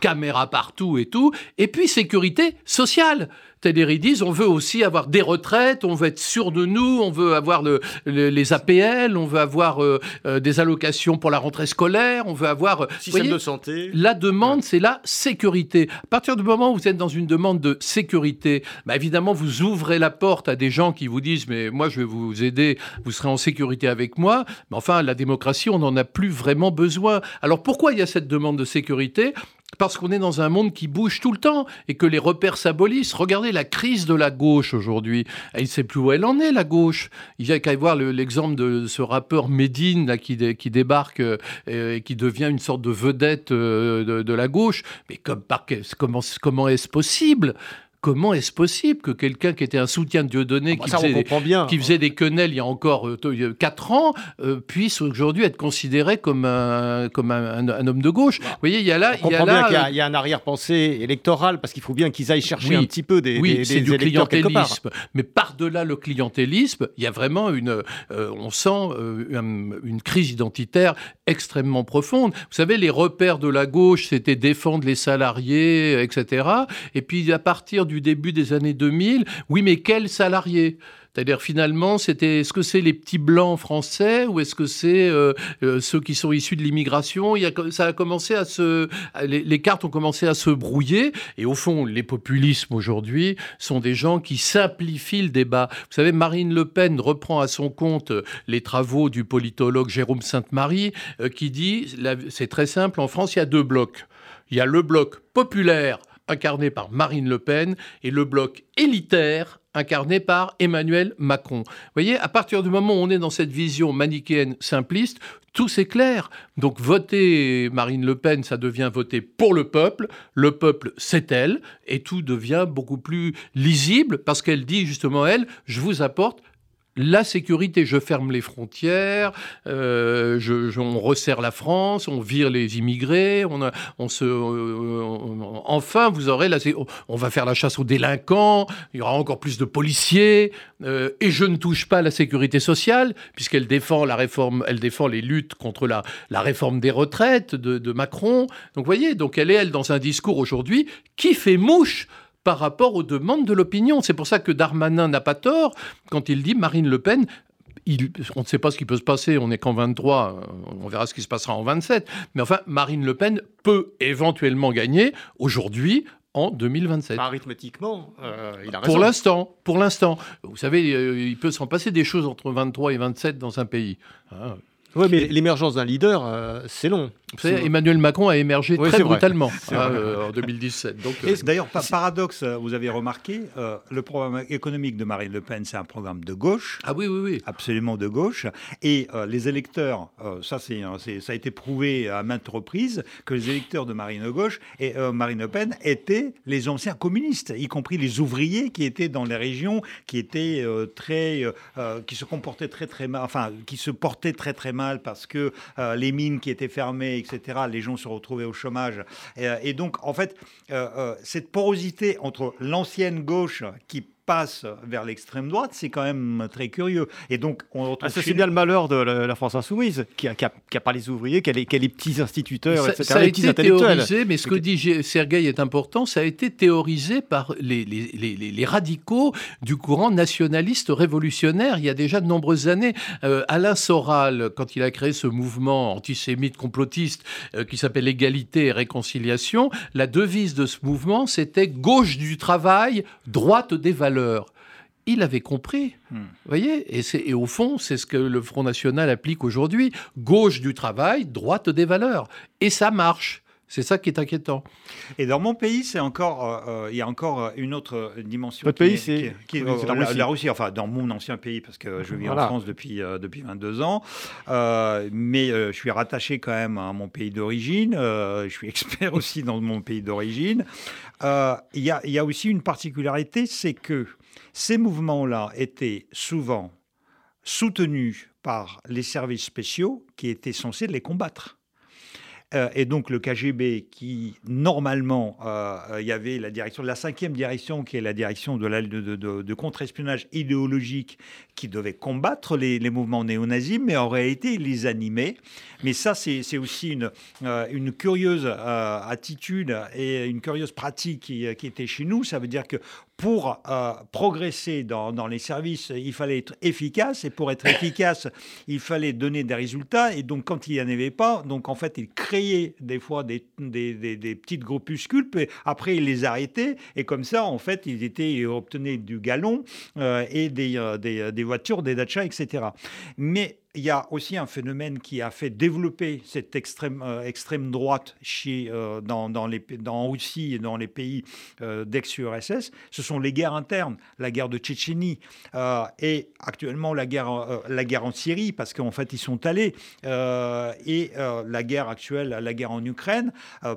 Caméras partout et tout. Et puis sécurité sociale. Ils disent, on veut aussi avoir des retraites, on veut être sûr de nous, on veut avoir le, les APL, on veut avoir euh, euh, des allocations pour la rentrée scolaire, on veut avoir... Système de santé. La demande, c'est la sécurité. À partir du moment où vous êtes dans une demande de sécurité, bah évidemment, vous ouvrez la porte à des gens qui vous disent, mais moi, je vais vous aider, vous serez en sécurité avec moi. Mais enfin, la démocratie, on n'en a plus vraiment besoin. Alors pourquoi il y a cette demande de sécurité? Parce qu'on est dans un monde qui bouge tout le temps et que les repères s'abolissent. Regardez la crise de la gauche aujourd'hui. Elle ne sait plus où elle en est, la gauche. Il y a qu'à voir l'exemple de ce rappeur Medine là, qui, débarque euh, et qui devient une sorte de vedette euh, de, la gauche. Mais comme, comment, comment est-ce possible? Comment est-ce possible que quelqu'un qui était un soutien de Dieudonné, ah bah qui, faisait, qui faisait des quenelles il y a encore euh, 4 ans, euh, puisse aujourd'hui être considéré comme un, comme un, homme de gauche bah, Vous voyez, il y a là... il y a, là, il y a, un arrière-pensée électoral, parce qu'il faut bien qu'ils aillent chercher un petit peu des, oui, des, du clientélisme. Mais par-delà le clientélisme, il y a vraiment une... Euh, on sent une crise identitaire extrêmement profonde. Vous savez, les repères de la gauche, c'était défendre les salariés, etc. Et puis à partir du début des années 2000, oui, mais quels salariés? C'est-à-dire finalement, c'était est-ce que c'est les petits blancs français ou est-ce que c'est euh, euh, ceux qui sont issus de l'immigration? Il ça a commencé à se, les, cartes ont commencé à se brouiller et au fond, les populismes aujourd'hui sont des gens qui simplifient le débat. Vous savez, Marine Le Pen reprend à son compte les travaux du politologue Jérôme Sainte-Marie euh, qui dit, c'est très simple, en France, il y a deux blocs. Il y a le bloc populaire incarné par Marine Le Pen, et le bloc élitaire incarné par Emmanuel Macron. Vous voyez, à partir du moment où on est dans cette vision manichéenne simpliste, tout c'est clair. Donc voter Marine Le Pen, ça devient voter pour le peuple. Le peuple, c'est elle. Et tout devient beaucoup plus lisible parce qu'elle dit justement, elle, je vous apporte la sécurité, je ferme les frontières, euh, je, on resserre la France, on vire les immigrés, on, se, euh, enfin vous aurez la, on va faire la chasse aux délinquants, il y aura encore plus de policiers, euh, et je ne touche pas à la sécurité sociale puisqu'elle défend la réforme, elle défend les luttes contre la, la réforme des retraites de, de Macron. Donc vous voyez, donc elle est elle dans un discours aujourd'hui qui fait mouche par rapport aux demandes de l'opinion. C'est pour ça que Darmanin n'a pas tort quand il dit Marine Le Pen on ne sait pas ce qui peut se passer, on n'est qu'en 23, on verra ce qui se passera en 27. Mais enfin, Marine Le Pen peut éventuellement gagner aujourd'hui en 2027. Arithmétiquement, euh, il a raison. Pour l'instant, pour l'instant. Vous savez, euh, il peut s'en passer des choses entre 23 et 27 dans un pays. Hein. Oui, mais l'émergence d'un leader, euh, c'est long. Emmanuel Macron a émergé très brutalement hein, euh, en 2017. Euh, d'ailleurs, paradoxe, vous avez remarqué, le programme économique de Marine Le Pen, c'est un programme de gauche. Ah oui, oui, oui. Absolument de gauche. Et les électeurs, ça, c'est, ça a été prouvé à maintes reprises, que les électeurs de Marine, gauche et, Marine Le Pen étaient les anciens communistes, y compris les ouvriers qui étaient dans les régions, qui étaient très, qui se comportaient très très mal, enfin, qui se portaient très très mal parce que euh, les mines qui étaient fermées, etc., les gens se retrouvaient au chômage. Et, euh, donc, en fait, euh, cette porosité entre l'ancienne gauche qui passe vers l'extrême droite, c'est quand même très curieux. Et donc, on retrouve. Ah, ça, c'est bien le malheur de la, France insoumise, qui a, qui, a, pas les ouvriers, qui a les, qui a les petits instituteurs, ça, etc. Ça a les été petits théorisé, mais ce que dit Sergueï est important, ça a été théorisé par les, les, les, les, radicaux du courant nationaliste révolutionnaire il y a déjà de nombreuses années. Euh, Alain Soral, quand il a créé ce mouvement antisémite complotiste euh, qui s'appelle Égalité et Réconciliation, la devise de ce mouvement, c'était gauche du travail, droite des valeurs il avait compris. Hmm. Vous voyez et, et, au fond, c'est ce que le Front National applique aujourd'hui. Gauche du travail, droite des valeurs. Et ça marche. C'est ça qui est inquiétant. Et dans mon pays, c'est encore, euh, euh, il y a encore une autre dimension. Votre pays, c'est la, Russie. Enfin, dans mon ancien pays, parce que je vis en France depuis euh, depuis 22 ans, mais je suis rattaché quand même à mon pays d'origine. je suis expert aussi dans mon pays d'origine. Il y, y, a aussi une particularité, c'est que ces mouvements-là étaient souvent soutenus par les services spéciaux qui étaient censés les combattre. Euh, et donc le KGB, qui normalement, euh, il y avait la direction la cinquième direction, qui est la direction de, de, contre-espionnage idéologique, qui devait combattre les, mouvements néo-nazis, mais en réalité, il les animait. Mais ça, c'est aussi une, euh, une curieuse attitude et une curieuse pratique qui, qui, était chez nous. Ça veut dire que pour progresser dans, les services, il fallait être efficace, et pour être efficace, il fallait donner des résultats. Et donc, quand il n'y en avait pas, donc en fait, il créait des fois des, petites groupuscules, puis après ils les arrêtaient, et comme ça, en fait, ils, étaient, obtenaient du galon euh, et des, euh, des, voitures, des dachas, etc. Mais il y a aussi un phénomène qui a fait développer cette extrême, euh, droite chez, euh, dans, dans, les, Russie et dans les pays euh, d'ex-URSS, ce sont les guerres internes, la guerre de Tchétchénie et actuellement la guerre, la guerre en Syrie, parce qu'en fait ils sont allés, et la guerre actuelle, la guerre en Ukraine,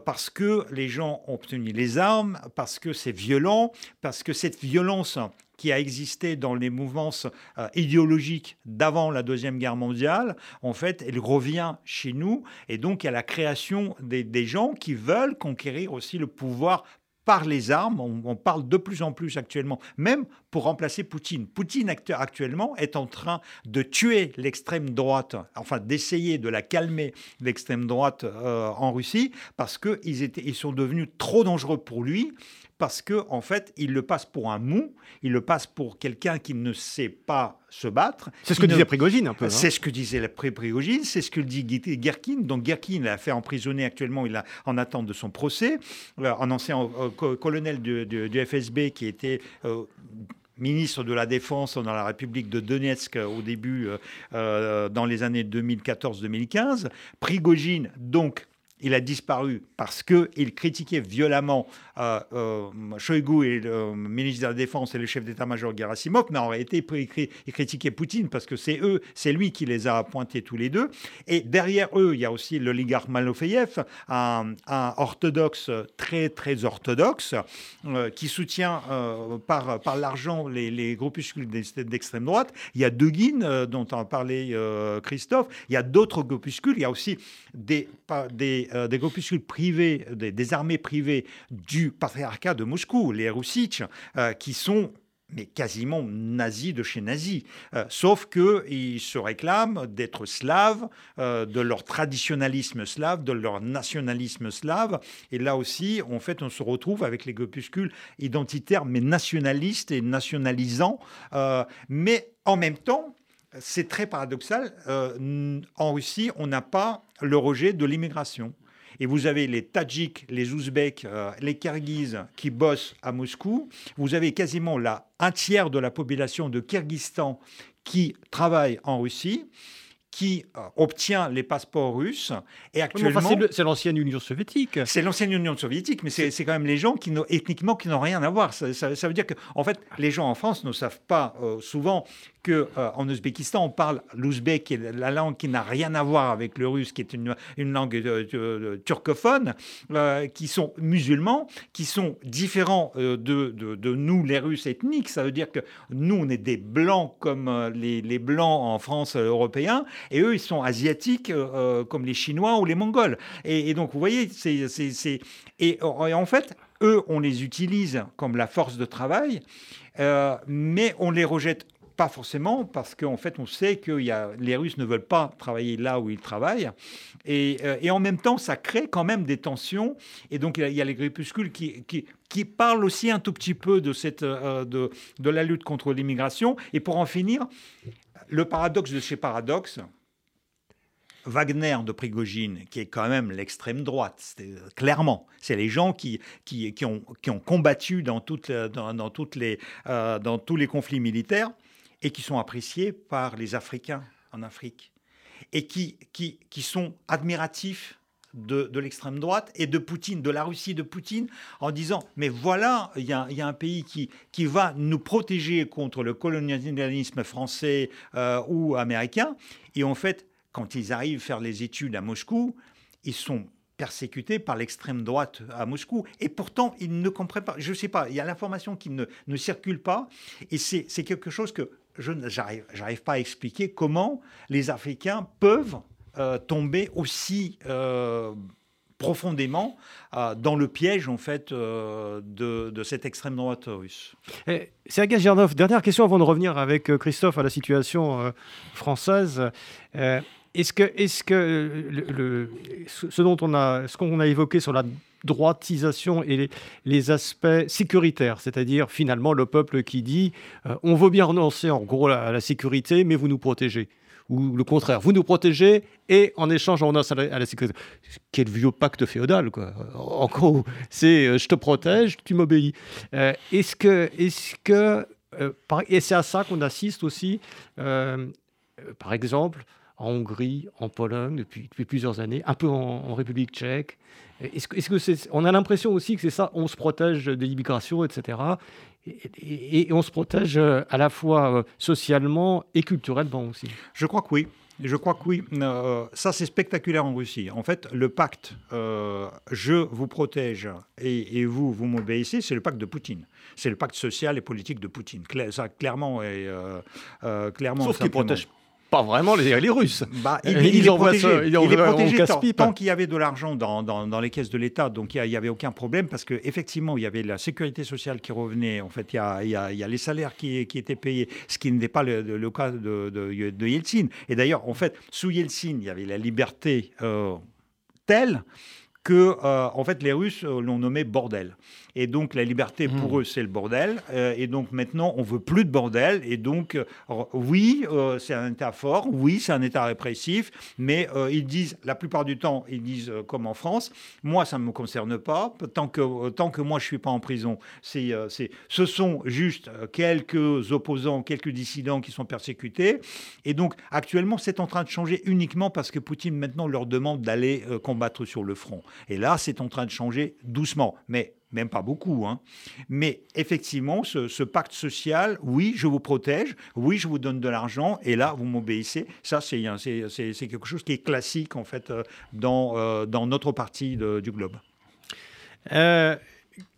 parce que les gens ont obtenu les armes, parce que c'est violent, parce que cette violence qui a existé dans les mouvements euh, idéologiques d'avant la Deuxième Guerre mondiale, en fait, elle revient chez nous. Et donc, il y a la création des, gens qui veulent conquérir aussi le pouvoir par les armes. On, parle de plus en plus actuellement, même pour remplacer Poutine. Poutine actuellement est en train de tuer l'extrême droite, enfin d'essayer de la calmer, l'extrême droite euh, en Russie, parce qu'ils ils sont devenus trop dangereux pour lui parce que en fait, il le passe pour un mou, il le passe pour quelqu'un qui ne sait pas se battre. C'est ce que disait Prigogine un peu. Hein. C'est ce que disait Prigogine, c'est ce que dit Gerkin. Donc Gerkin l'a fait emprisonner actuellement, il est en attente de son procès. Euh, un ancien euh, colonel du, FSB qui était euh, ministre de la Défense dans la République de Donetsk au début, dans les années 2014-2015. Prigogine, donc, il a disparu parce qu'il critiquait violemment euh, euh, Shoigu et le ministre de la Défense et le chef d'état-major Gerasimov, mais en réalité, il critiquait Poutine parce que c'est eux, c'est lui qui les a pointés tous les deux. Et derrière eux, il y a aussi l'oligarque Malofeyev, un, orthodoxe très très orthodoxe, euh, qui soutient par, par l'argent les, les groupuscules d'extrême droite. Il y a Dugin, dont a parlé Christophe. Il y a d'autres groupuscules. Il y a aussi des, des euh, des, groupuscules privés, des, armées privées du patriarcat de Moscou, les Roussitch, euh, qui sont mais quasiment nazis de chez nazis, euh, sauf qu'ils se réclament d'être slaves, de leur traditionnalisme slave, de leur nationalisme slave. Et là aussi, en fait, on se retrouve avec les groupuscules identitaires, mais nationalistes et nationalisants. mais en même temps, c'est très paradoxal. Euh, en Russie, on n'a pas le rejet de l'immigration. Et vous avez les Tadjiks, les Ouzbeks, euh, les Kirghizes qui bossent à Moscou. Vous avez quasiment la, un tiers de la population de Kyrgyzstan qui travaille en Russie qui euh, obtient les passeports russes. Et actuellement, c'est l'ancienne Union soviétique. C'est l'ancienne Union soviétique, mais c'est quand même les gens qui ethniquement qui n'ont rien à voir. Ça, veut dire que, en fait, les gens en France ne savent pas souvent qu'en euh, en Ouzbékistan, on parle l'ouzbek, qui la langue qui n'a rien à voir avec le russe, qui est une, langue euh, turcophone, euh, qui sont musulmans, qui sont différents de, nous, les Russes ethniques. Ça veut dire que nous, on est des blancs comme les, blancs en France européens, Et eux, ils sont asiatiques comme les Chinois ou les Mongols. Et, donc, vous voyez, c'est... Et en fait, eux, on les utilise comme la force de travail, mais on les rejette pas forcément, parce qu'en fait, on sait que y a, les Russes ne veulent pas travailler là où ils travaillent. Et, euh, et, en même temps, ça crée quand même des tensions. Et donc, il y, a les grépuscules qui, qui, qui, parlent aussi un tout petit peu de, cette, euh, de, de la lutte contre l'immigration. Et pour en finir, le paradoxe de chez Paradoxe, Wagner de Prigogine, qui est quand même l'extrême droite, euh, clairement, c'est les gens qui, qui, qui, ont, qui ont combattu dans, toutes, dans, dans toutes les, dans tous les conflits militaires et qui sont appréciés par les Africains en Afrique et qui, qui, qui sont admiratifs de, de l'extrême droite et de Poutine, de la Russie de Poutine, en disant mais voilà, il y, y, a un pays qui, qui va nous protéger contre le colonialisme français euh, ou américain. Et en fait, quand ils arrivent faire les études à Moscou, ils sont persécutés par l'extrême droite à Moscou. Et pourtant, ils ne comprennent pas. Je ne sais pas, il y a l'information qui ne, ne circule pas. Et c'est quelque chose que je n'arrive pas à expliquer comment les Africains peuvent euh, tomber aussi euh, profondément euh, dans le piège en fait de, cette extrême droite russe. Sergei Gernov, dernière question avant de revenir avec Christophe à la situation française. est-ce que, ce dont on ce qu'on a évoqué sur la droitisation et les, aspects sécuritaires, c'est-à-dire finalement le peuple qui dit euh, on veut bien renoncer en gros à la sécurité, mais vous nous protégez. Ou le contraire, vous nous protégez et en échange on renonce à la, sécurité. Quel vieux pacte féodal, quoi. En gros, c'est euh, je te protège, tu m'obéis. Euh, est-ce que, est-ce que, et c'est à ça qu'on assiste aussi, par exemple, en Hongrie, en Pologne depuis, plusieurs années, un peu en République tchèque, est-ce que, c'est, on a l'impression aussi que c'est ça, on se protège de l'immigration, etc. Et, on se protège euh, à la fois euh, socialement et culturellement aussi. Je crois que oui. Je crois que oui. Euh, ça, c'est spectaculaire en Russie. En fait, le pacte je vous protège et, vous, vous m'obéissez, c'est le pacte de Poutine. C'est le pacte social et politique de Poutine. ça, clairement, est, clairement. Sauf qu'il protège pas vraiment les, les Russes. Bah, il, il, est protégé, il, est protégé tant, tant qu'il y avait de l'argent dans, dans, dans, les caisses de l'État, donc il n'y avait aucun problème parce qu'effectivement, il y avait la sécurité sociale qui revenait. En fait, il y a, il y a, il y a les salaires qui, qui, étaient payés, ce qui n'était pas le, le, cas de, de, de, Yeltsin. Et d'ailleurs, en fait, sous Yeltsin, il y avait la liberté euh, telle que, euh, en fait, les Russes euh, l'ont nommé bordel. Et donc, la liberté, pour hmm. eux, c'est le bordel. Euh, et donc, maintenant, on veut plus de bordel. Et donc, oui, c'est un État fort. Oui, c'est un État répressif. Mais ils disent, la plupart du temps, ils disent, comme en France, moi, ça ne me concerne pas. Tant que, tant que moi, je ne suis pas en prison, c'est, c'est, ce sont juste quelques opposants, quelques dissidents qui sont persécutés. Et donc, actuellement, c'est en train de changer uniquement parce que Poutine, maintenant, leur demande d'aller combattre sur le front. Et là, c'est en train de changer doucement, mais même pas beaucoup. Hein. Mais effectivement, ce, pacte social, oui, je vous protège, oui, je vous donne de l'argent, et là, vous m'obéissez. Ça, c'est quelque chose qui est classique, en fait, euh, dans, euh, dans notre partie du globe. Euh,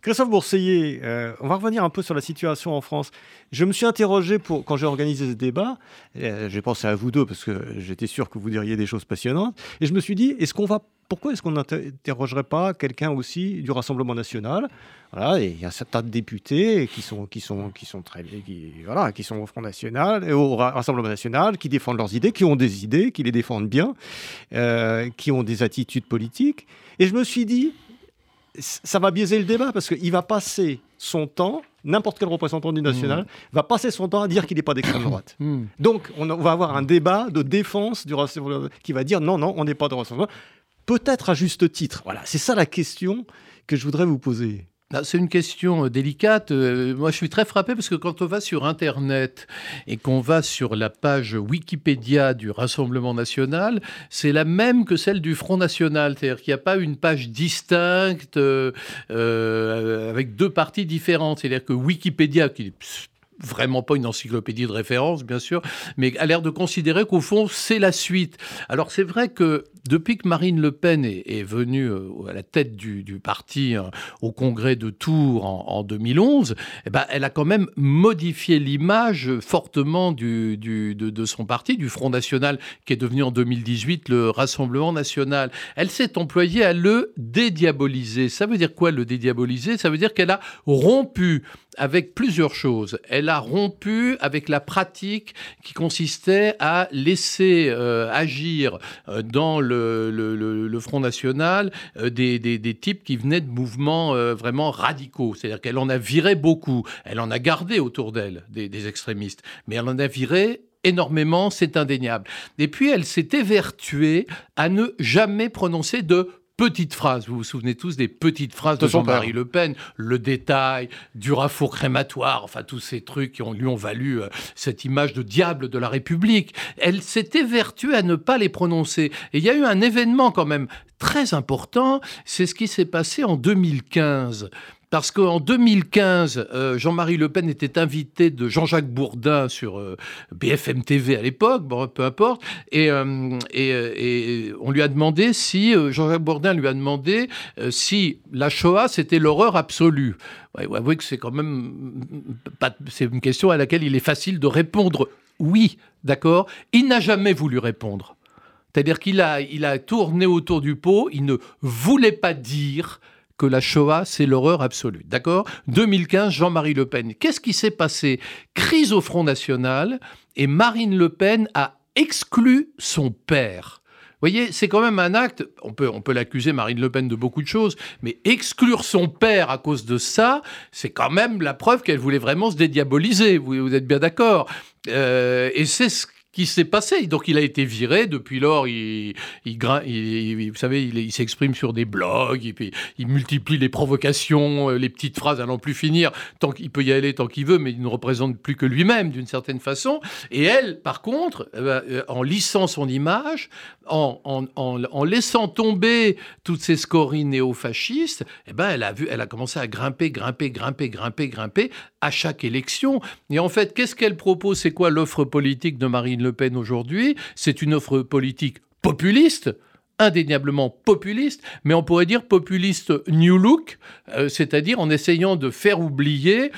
Christophe Bourseiller, euh, on va revenir un peu sur la situation en France. Je me suis interrogé pour, quand j'ai organisé ce débat, euh, j'ai pensé à vous deux parce que j'étais sûr que vous diriez des choses passionnantes, et je me suis dit, est-ce qu'on va, pourquoi est-ce qu'on n'interrogerait pas quelqu'un aussi du Rassemblement national? Voilà, il y a un certain de députés qui sont, qui sont, qui sont très, qui, voilà, qui sont au Front National et au Rassemblement national, qui défendent leurs idées, qui ont des idées, qui les défendent bien, euh, qui ont des attitudes politiques. Et je me suis dit, ça va biaiser le débat parce qu'il va passer son temps, n'importe quel représentant du national, mmh. va passer son temps à dire qu'il n'est pas d'extrême droite. Mmh. Donc, on, va avoir un débat de défense du rassemblement qui va dire non, non, on n'est pas de rassemblement. Peut-être à juste titre. Voilà, c'est ça la question que je voudrais vous poser. Ah, c'est une question euh, délicate. Euh, moi, je suis très frappé parce que quand on va sur Internet et qu'on va sur la page Wikipédia du Rassemblement national, c'est la même que celle du Front national. C'est-à-dire qu'il n'y a pas une page distincte euh, avec deux parties différentes. C'est-à-dire que Wikipédia, qui vraiment pas une encyclopédie de référence, bien sûr, mais a l'air de considérer qu'au fond, c'est la suite. Alors c'est vrai que depuis que Marine Le Pen est, venue euh, à la tête du, parti euh, au congrès de Tours en, 2011, eh ben, elle a quand même modifié l'image fortement du, de, son parti, du Front National, qui est devenu en 2018 le Rassemblement National. Elle s'est employée à le dédiaboliser. Ça veut dire quoi le dédiaboliser? Ça veut dire qu'elle a rompu avec plusieurs choses. Elle a rompu avec la pratique qui consistait à laisser euh, agir dans le Front National euh, des, types qui venaient de mouvements euh, vraiment radicaux. C'est-à-dire qu'elle en a viré beaucoup. Elle en a gardé autour d'elle des, extrémistes. Mais elle en a viré énormément, c'est indéniable. Et puis elle s'est évertuée à ne jamais prononcer de petites phrases. Vous vous souvenez tous des petites phrases de, Jean-Marie Le Pen, le détail du rafour crématoire, enfin tous ces trucs qui ont, lui ont valu euh, cette image de diable de la République. Elle s'était vertuée à ne pas les prononcer. Et il y a eu un événement quand même très important, c'est ce qui s'est passé en 2015. Parce qu'en 2015, euh, Jean-Marie Le Pen était invité de Jean-Jacques Bourdin sur euh, BFM TV à l'époque, bon, peu importe, et, euh, on lui a demandé si, Jean-Jacques Bourdin lui a demandé si la Shoah c'était l'horreur absolue. Ouais, vous avouez que c'est quand même pas, c'est une question à laquelle il est facile de répondre oui, d'accord? Il n'a jamais voulu répondre. C'est-à-dire qu'il a, il a tourné autour du pot, il ne voulait pas dire que la Shoah, c'est l'horreur absolue. D'accord? 2015, Jean-Marie Le Pen. Qu'est-ce qui s'est passé? Crise au Front National et Marine Le Pen a exclu son père. Vous voyez, c'est quand même un acte, on peut, on peut l'accuser Marine Le Pen de beaucoup de choses, mais exclure son père à cause de ça, c'est quand même la preuve qu'elle voulait vraiment se dédiaboliser, vous, êtes bien d'accord? Euh, Et c'est ce qui s'est passé. Donc il a été viré. Depuis lors, il, vous savez, il, s'exprime sur des blogs, il, multiplie les provocations, euh, les petites phrases à n'en plus finir, tant qu'il peut y aller tant qu'il veut, mais il ne représente plus que lui-même d'une certaine façon. Et elle, par contre, eh ben, euh, en lissant son image, en, laissant tomber toutes ces scories néo-fascistes, eh ben, elle a vu, elle a commencé à grimper, grimper, grimper, grimper, grimper à chaque élection. Et en fait, qu'est-ce qu'elle propose? C'est quoi l'offre politique de Marine Le Pen aujourd'hui C'est une offre politique populiste indéniablement populiste, mais on pourrait dire populiste new look, euh, c'est-à-dire en essayant de faire oublier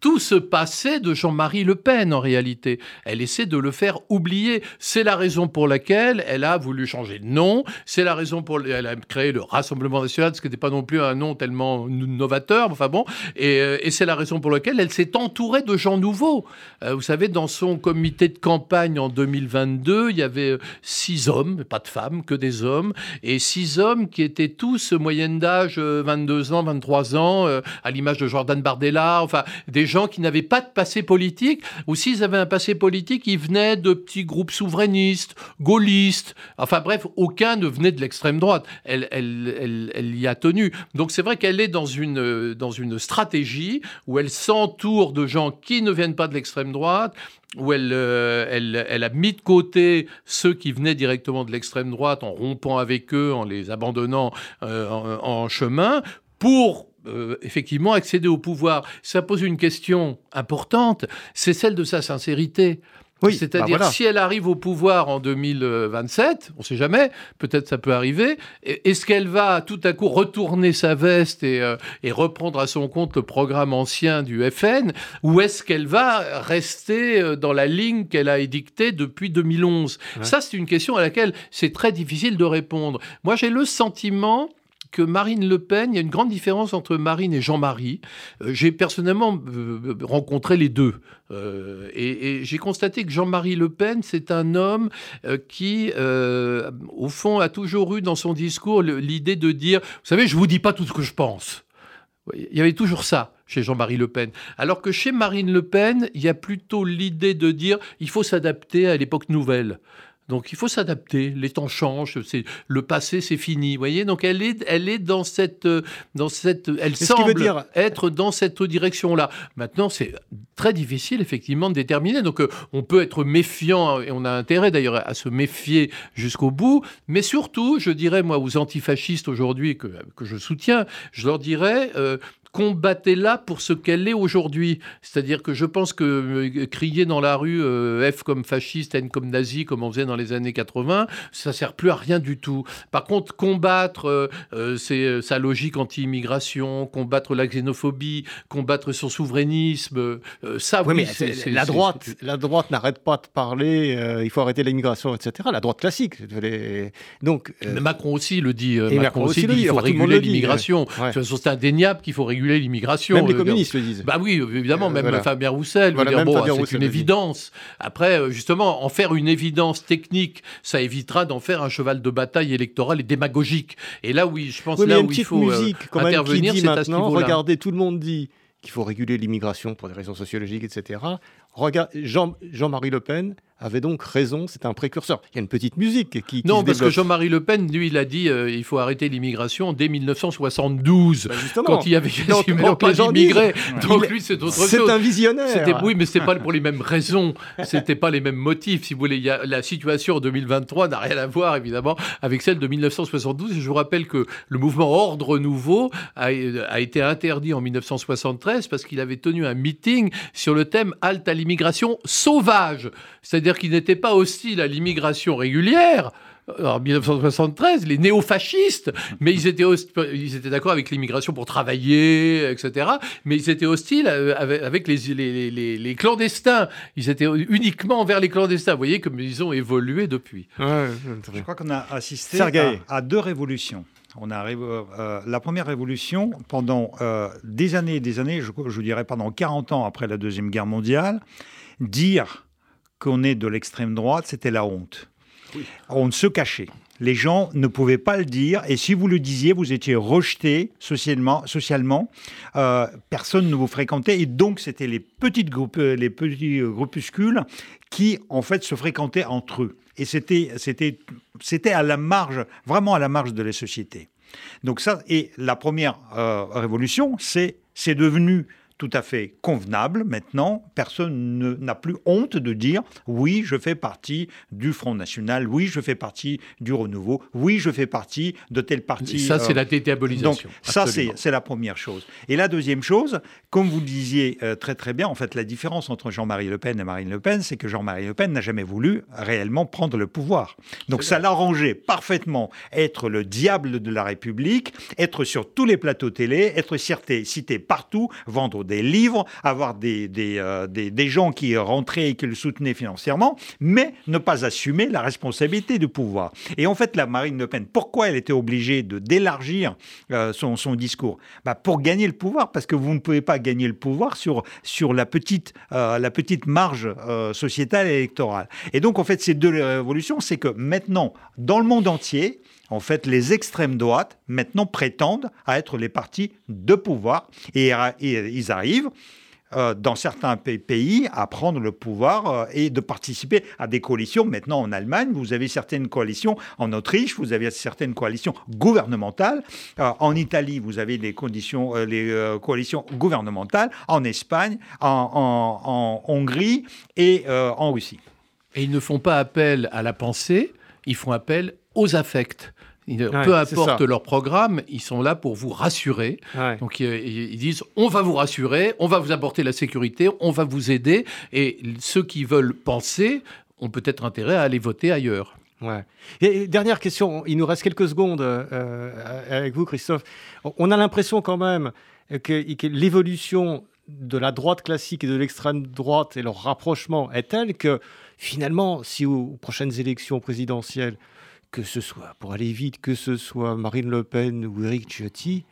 tout ce passé de Jean-Marie Le Pen en réalité. Elle essaie de le faire oublier. C'est la raison pour laquelle elle a voulu changer de nom. C'est la raison pour laquelle elle a créé le Rassemblement national, ce qui n'était pas non plus un nom tellement novateur. Enfin bon, et, euh, et c'est la raison pour laquelle elle s'est entourée de gens nouveaux. Euh, vous savez, dans son comité de campagne en 2022, il y avait euh, six hommes, pas de femmes, que des hommes, et six hommes qui étaient tous moyenne d'âge 22 ans, 23 ans, à l'image de Jordan Bardella, enfin des gens qui n'avaient pas de passé politique, ou s'ils avaient un passé politique, ils venaient de petits groupes souverainistes, gaullistes, enfin bref, aucun ne venait de l'extrême droite. Elle, elle, elle, y a tenu. Donc c'est vrai qu'elle est dans une, dans une stratégie où elle s'entoure de gens qui ne viennent pas de l'extrême droite, où elle, euh, elle, elle, a mis de côté ceux qui venaient directement de l'extrême droite en rompant avec eux, en les abandonnant euh, en, chemin, pour euh, effectivement accéder au pouvoir, ça pose une question importante, c'est celle de sa sincérité. Oui, C'est-à-dire, bah si elle arrive au pouvoir en 2027, on ne sait jamais, peut-être ça peut arriver, est-ce qu'elle va tout à coup retourner sa veste et, euh, reprendre à son compte le programme ancien du FN, ou est-ce qu'elle va rester euh, dans la ligne qu'elle a édictée depuis 2011 Ça, c'est une question à laquelle c'est très difficile de répondre. Moi, j'ai le sentiment que Marine Le Pen, il y a une grande différence entre Marine et Jean-Marie. Euh, j'ai personnellement euh, rencontré les deux. Euh, et, j'ai constaté que Jean-Marie Le Pen, c'est un homme qui, au fond, a toujours eu dans son discours l'idée de dire, vous savez, je vous dis pas tout ce que je pense. Il y avait toujours ça chez Jean-Marie Le Pen. Alors que chez Marine Le Pen, il y a plutôt l'idée de dire il faut s'adapter à l'époque nouvelle. Donc il faut s'adapter, les temps changent, c'est le passé c'est fini, voyez? Donc elle est elle est dans cette dans cette elle semble dire... être dans cette direction-là. Maintenant, c'est très difficile effectivement de déterminer. Donc euh, on peut être méfiant et on a intérêt d'ailleurs à se méfier jusqu'au bout, mais surtout, je dirais moi aux antifascistes aujourd'hui que, que je soutiens, je leur dirais euh, combattez-la pour ce qu'elle est aujourd'hui. C'est-à-dire que je pense que euh, crier dans la rue euh, F comme fasciste, N comme nazi, comme on faisait dans les années 80, ça sert plus à rien du tout. Par contre, combattre euh, sa logique anti-immigration, combattre la xénophobie, combattre son souverainisme, ça, oui, mais la droite, la droite n'arrête pas de parler. il faut arrêter l'immigration, etc. La droite classique. Donc, Macron aussi le dit. Macron, aussi, dit qu'il faut réguler l'immigration. C'est indéniable qu'il faut réguler l'immigration. Même les euh, communistes le disent. Bah oui, évidemment, même Fabien Roussel. c'est une évidence. Après, euh, justement, en faire une évidence technique, ça évitera d'en faire un cheval de bataille électoral et démagogique. Et là, oui, je pense là où il faut euh, musique, quand intervenir, c'est à ce niveau-là. Regardez, tout le monde dit qu'il faut réguler l'immigration pour des raisons sociologiques, etc. Regarde, Jean-Marie Le Pen avait donc raison, c'est un précurseur. Il y a une petite musique qui. non, parce que Jean-Marie Le Pen, lui, il a dit euh, il faut arrêter l'immigration dès 1972, bah, quand il y avait quasiment pas d'immigrés. Donc lui, c'est autre chose. C'est un visionnaire. Oui, mais c'est pas pour les mêmes raisons. C'était pas les mêmes motifs. Si vous voulez, il y a, la situation en 2023 n'a rien à voir, évidemment, avec celle de 1972. je vous rappelle que le mouvement Ordre Nouveau a, a été interdit en 1973 parce qu'il avait tenu un meeting sur le thème halte à l'immigration sauvage. C'est-à-dire c'est-à-dire qu'ils n'étaient pas hostiles à l'immigration régulière, en 1973, les néo-fascistes, mais ils étaient, ils étaient d'accord avec l'immigration pour travailler, etc. Mais ils étaient hostiles euh, avec, les, les, les, clandestins. Ils étaient uniquement envers les clandestins. Vous voyez comme ils ont évolué depuis. Je crois qu'on a assisté à, deux révolutions. On a euh, euh, la première révolution pendant des années et des années, je, je dirais pendant 40 ans après la Deuxième Guerre mondiale, dire qu'on est de l'extrême droite, c'était la honte. On se cachait. Les gens ne pouvaient pas le dire, et si vous le disiez, vous étiez rejeté socialement. socialement euh, personne ne vous fréquentait, et donc c'était les petites groupes, euh, les petits groupuscules qui en fait se fréquentaient entre eux. Et c'était c'était c'était à la marge, vraiment à la marge de la société. Donc ça, et la première euh, révolution, c'est c'est devenu tout à fait convenable maintenant. Personne n'a plus honte de dire oui, je fais partie du Front National, oui, je fais partie du Renouveau, oui, je fais partie de tel parti. Ça, c'est euh, la dédiabolisation. Donc, ça, c'est la première chose. Et la deuxième chose, comme vous le disiez euh, très très bien, en fait, la différence entre Jean-Marie Le Pen et Marine Le Pen, c'est que Jean-Marie Le Pen n'a jamais voulu réellement prendre le pouvoir. Donc, ça l'arrangeait parfaitement être le diable de la République, être sur tous les plateaux télé, être cité, cité partout, vendre des livres, avoir des, euh, des, des, gens qui rentraient et qui le soutenaient financièrement, mais ne pas assumer la responsabilité du pouvoir. Et en fait, la Marine Le Pen, pourquoi elle était obligée de d'élargir euh, son, son, discours? Bah Pour gagner le pouvoir, parce que vous ne pouvez pas gagner le pouvoir sur, sur la, petite, euh, la petite marge sociétale et électorale. Et donc, en fait, ces deux révolutions, c'est que maintenant, dans le monde entier, en fait, les extrêmes droites, maintenant, prétendent à être les partis de pouvoir et, ils arrivent euh, dans certains pays à prendre le pouvoir euh, et de participer à des coalitions. Maintenant, en Allemagne, vous avez certaines coalitions. En Autriche, vous avez certaines coalitions gouvernementales. Euh, en Italie, vous avez des les coalitions gouvernementales. En Espagne, en Hongrie et en Russie. Et ils ne font pas appel à la pensée, ils font appel aux affects peu importe leur programme, ils sont là pour vous rassurer. Donc ils, disent on va vous rassurer, on va vous apporter la sécurité, on va vous aider. Et ceux qui veulent penser ont peut-être intérêt à aller voter ailleurs. Ouais. Et dernière question, il nous reste quelques secondes euh, avec vous, Christophe. On a l'impression quand même que, que l'évolution de la droite classique et de l'extrême droite et leur rapprochement est tel que finalement, si aux prochaines élections présidentielles, que ce soit, pour aller vite, que ce soit Marine Le Pen ou Éric Ciotti,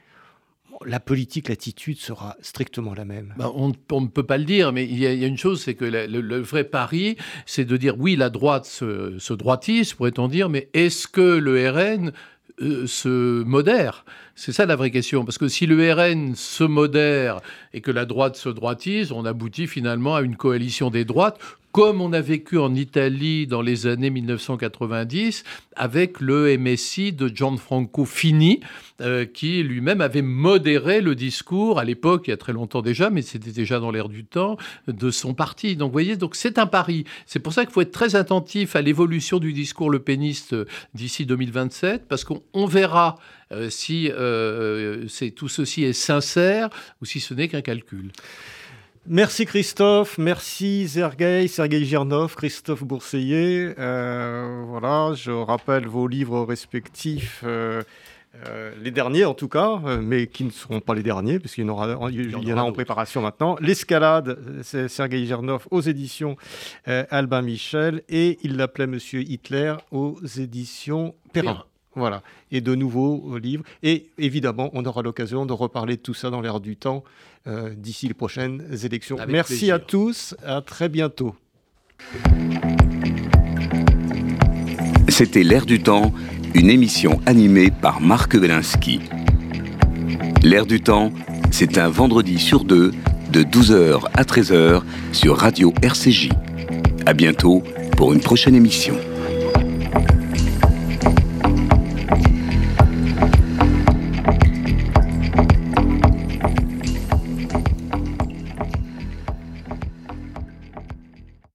la politique, l'attitude sera strictement la même. Bah, on, ne peut pas le dire, mais il y, a, une chose, c'est que le, vrai pari, c'est de dire oui, la droite se, se droitise, pourrait-on dire, mais est-ce que le RN euh, se modère? C'est ça la vraie question. Parce que si le RN se modère et que la droite se droitise, on aboutit finalement à une coalition des droites comme on a vécu en Italie dans les années 1990 avec le MSI de Gianfranco Fini, euh, qui lui-même avait modéré le discours à l'époque, il y a très longtemps déjà, mais c'était déjà dans l'air du temps, de son parti. Donc vous voyez, donc c'est un pari. C'est pour ça qu'il faut être très attentif à l'évolution du discours le péniste d'ici 2027, parce qu'on verra euh, si euh, c'est tout ceci est sincère ou si ce n'est qu'un calcul. Merci Christophe, merci Sergei, Sergei Girnov, Christophe Bourseiller. Euh, voilà, je rappelle vos livres respectifs. Euh, euh, les derniers en tout cas, mais qui ne seront pas les derniers, puisqu'il y en, aura, il y en a en préparation maintenant. L'escalade, c'est Sergei Girnov aux éditions Albin Michel, et il l'appelait Monsieur Hitler aux éditions Perrin. Voilà, et de nouveaux livres. Et évidemment, on aura l'occasion de reparler de tout ça dans l'air du temps euh, d'ici les prochaines élections. Merci à tous, à très bientôt. C'était L'air du temps, une émission animée par Marc Wielinski. L'air du temps, c'est un vendredi sur deux, de 12h à 13h sur Radio RCJ. À bientôt pour une prochaine émission.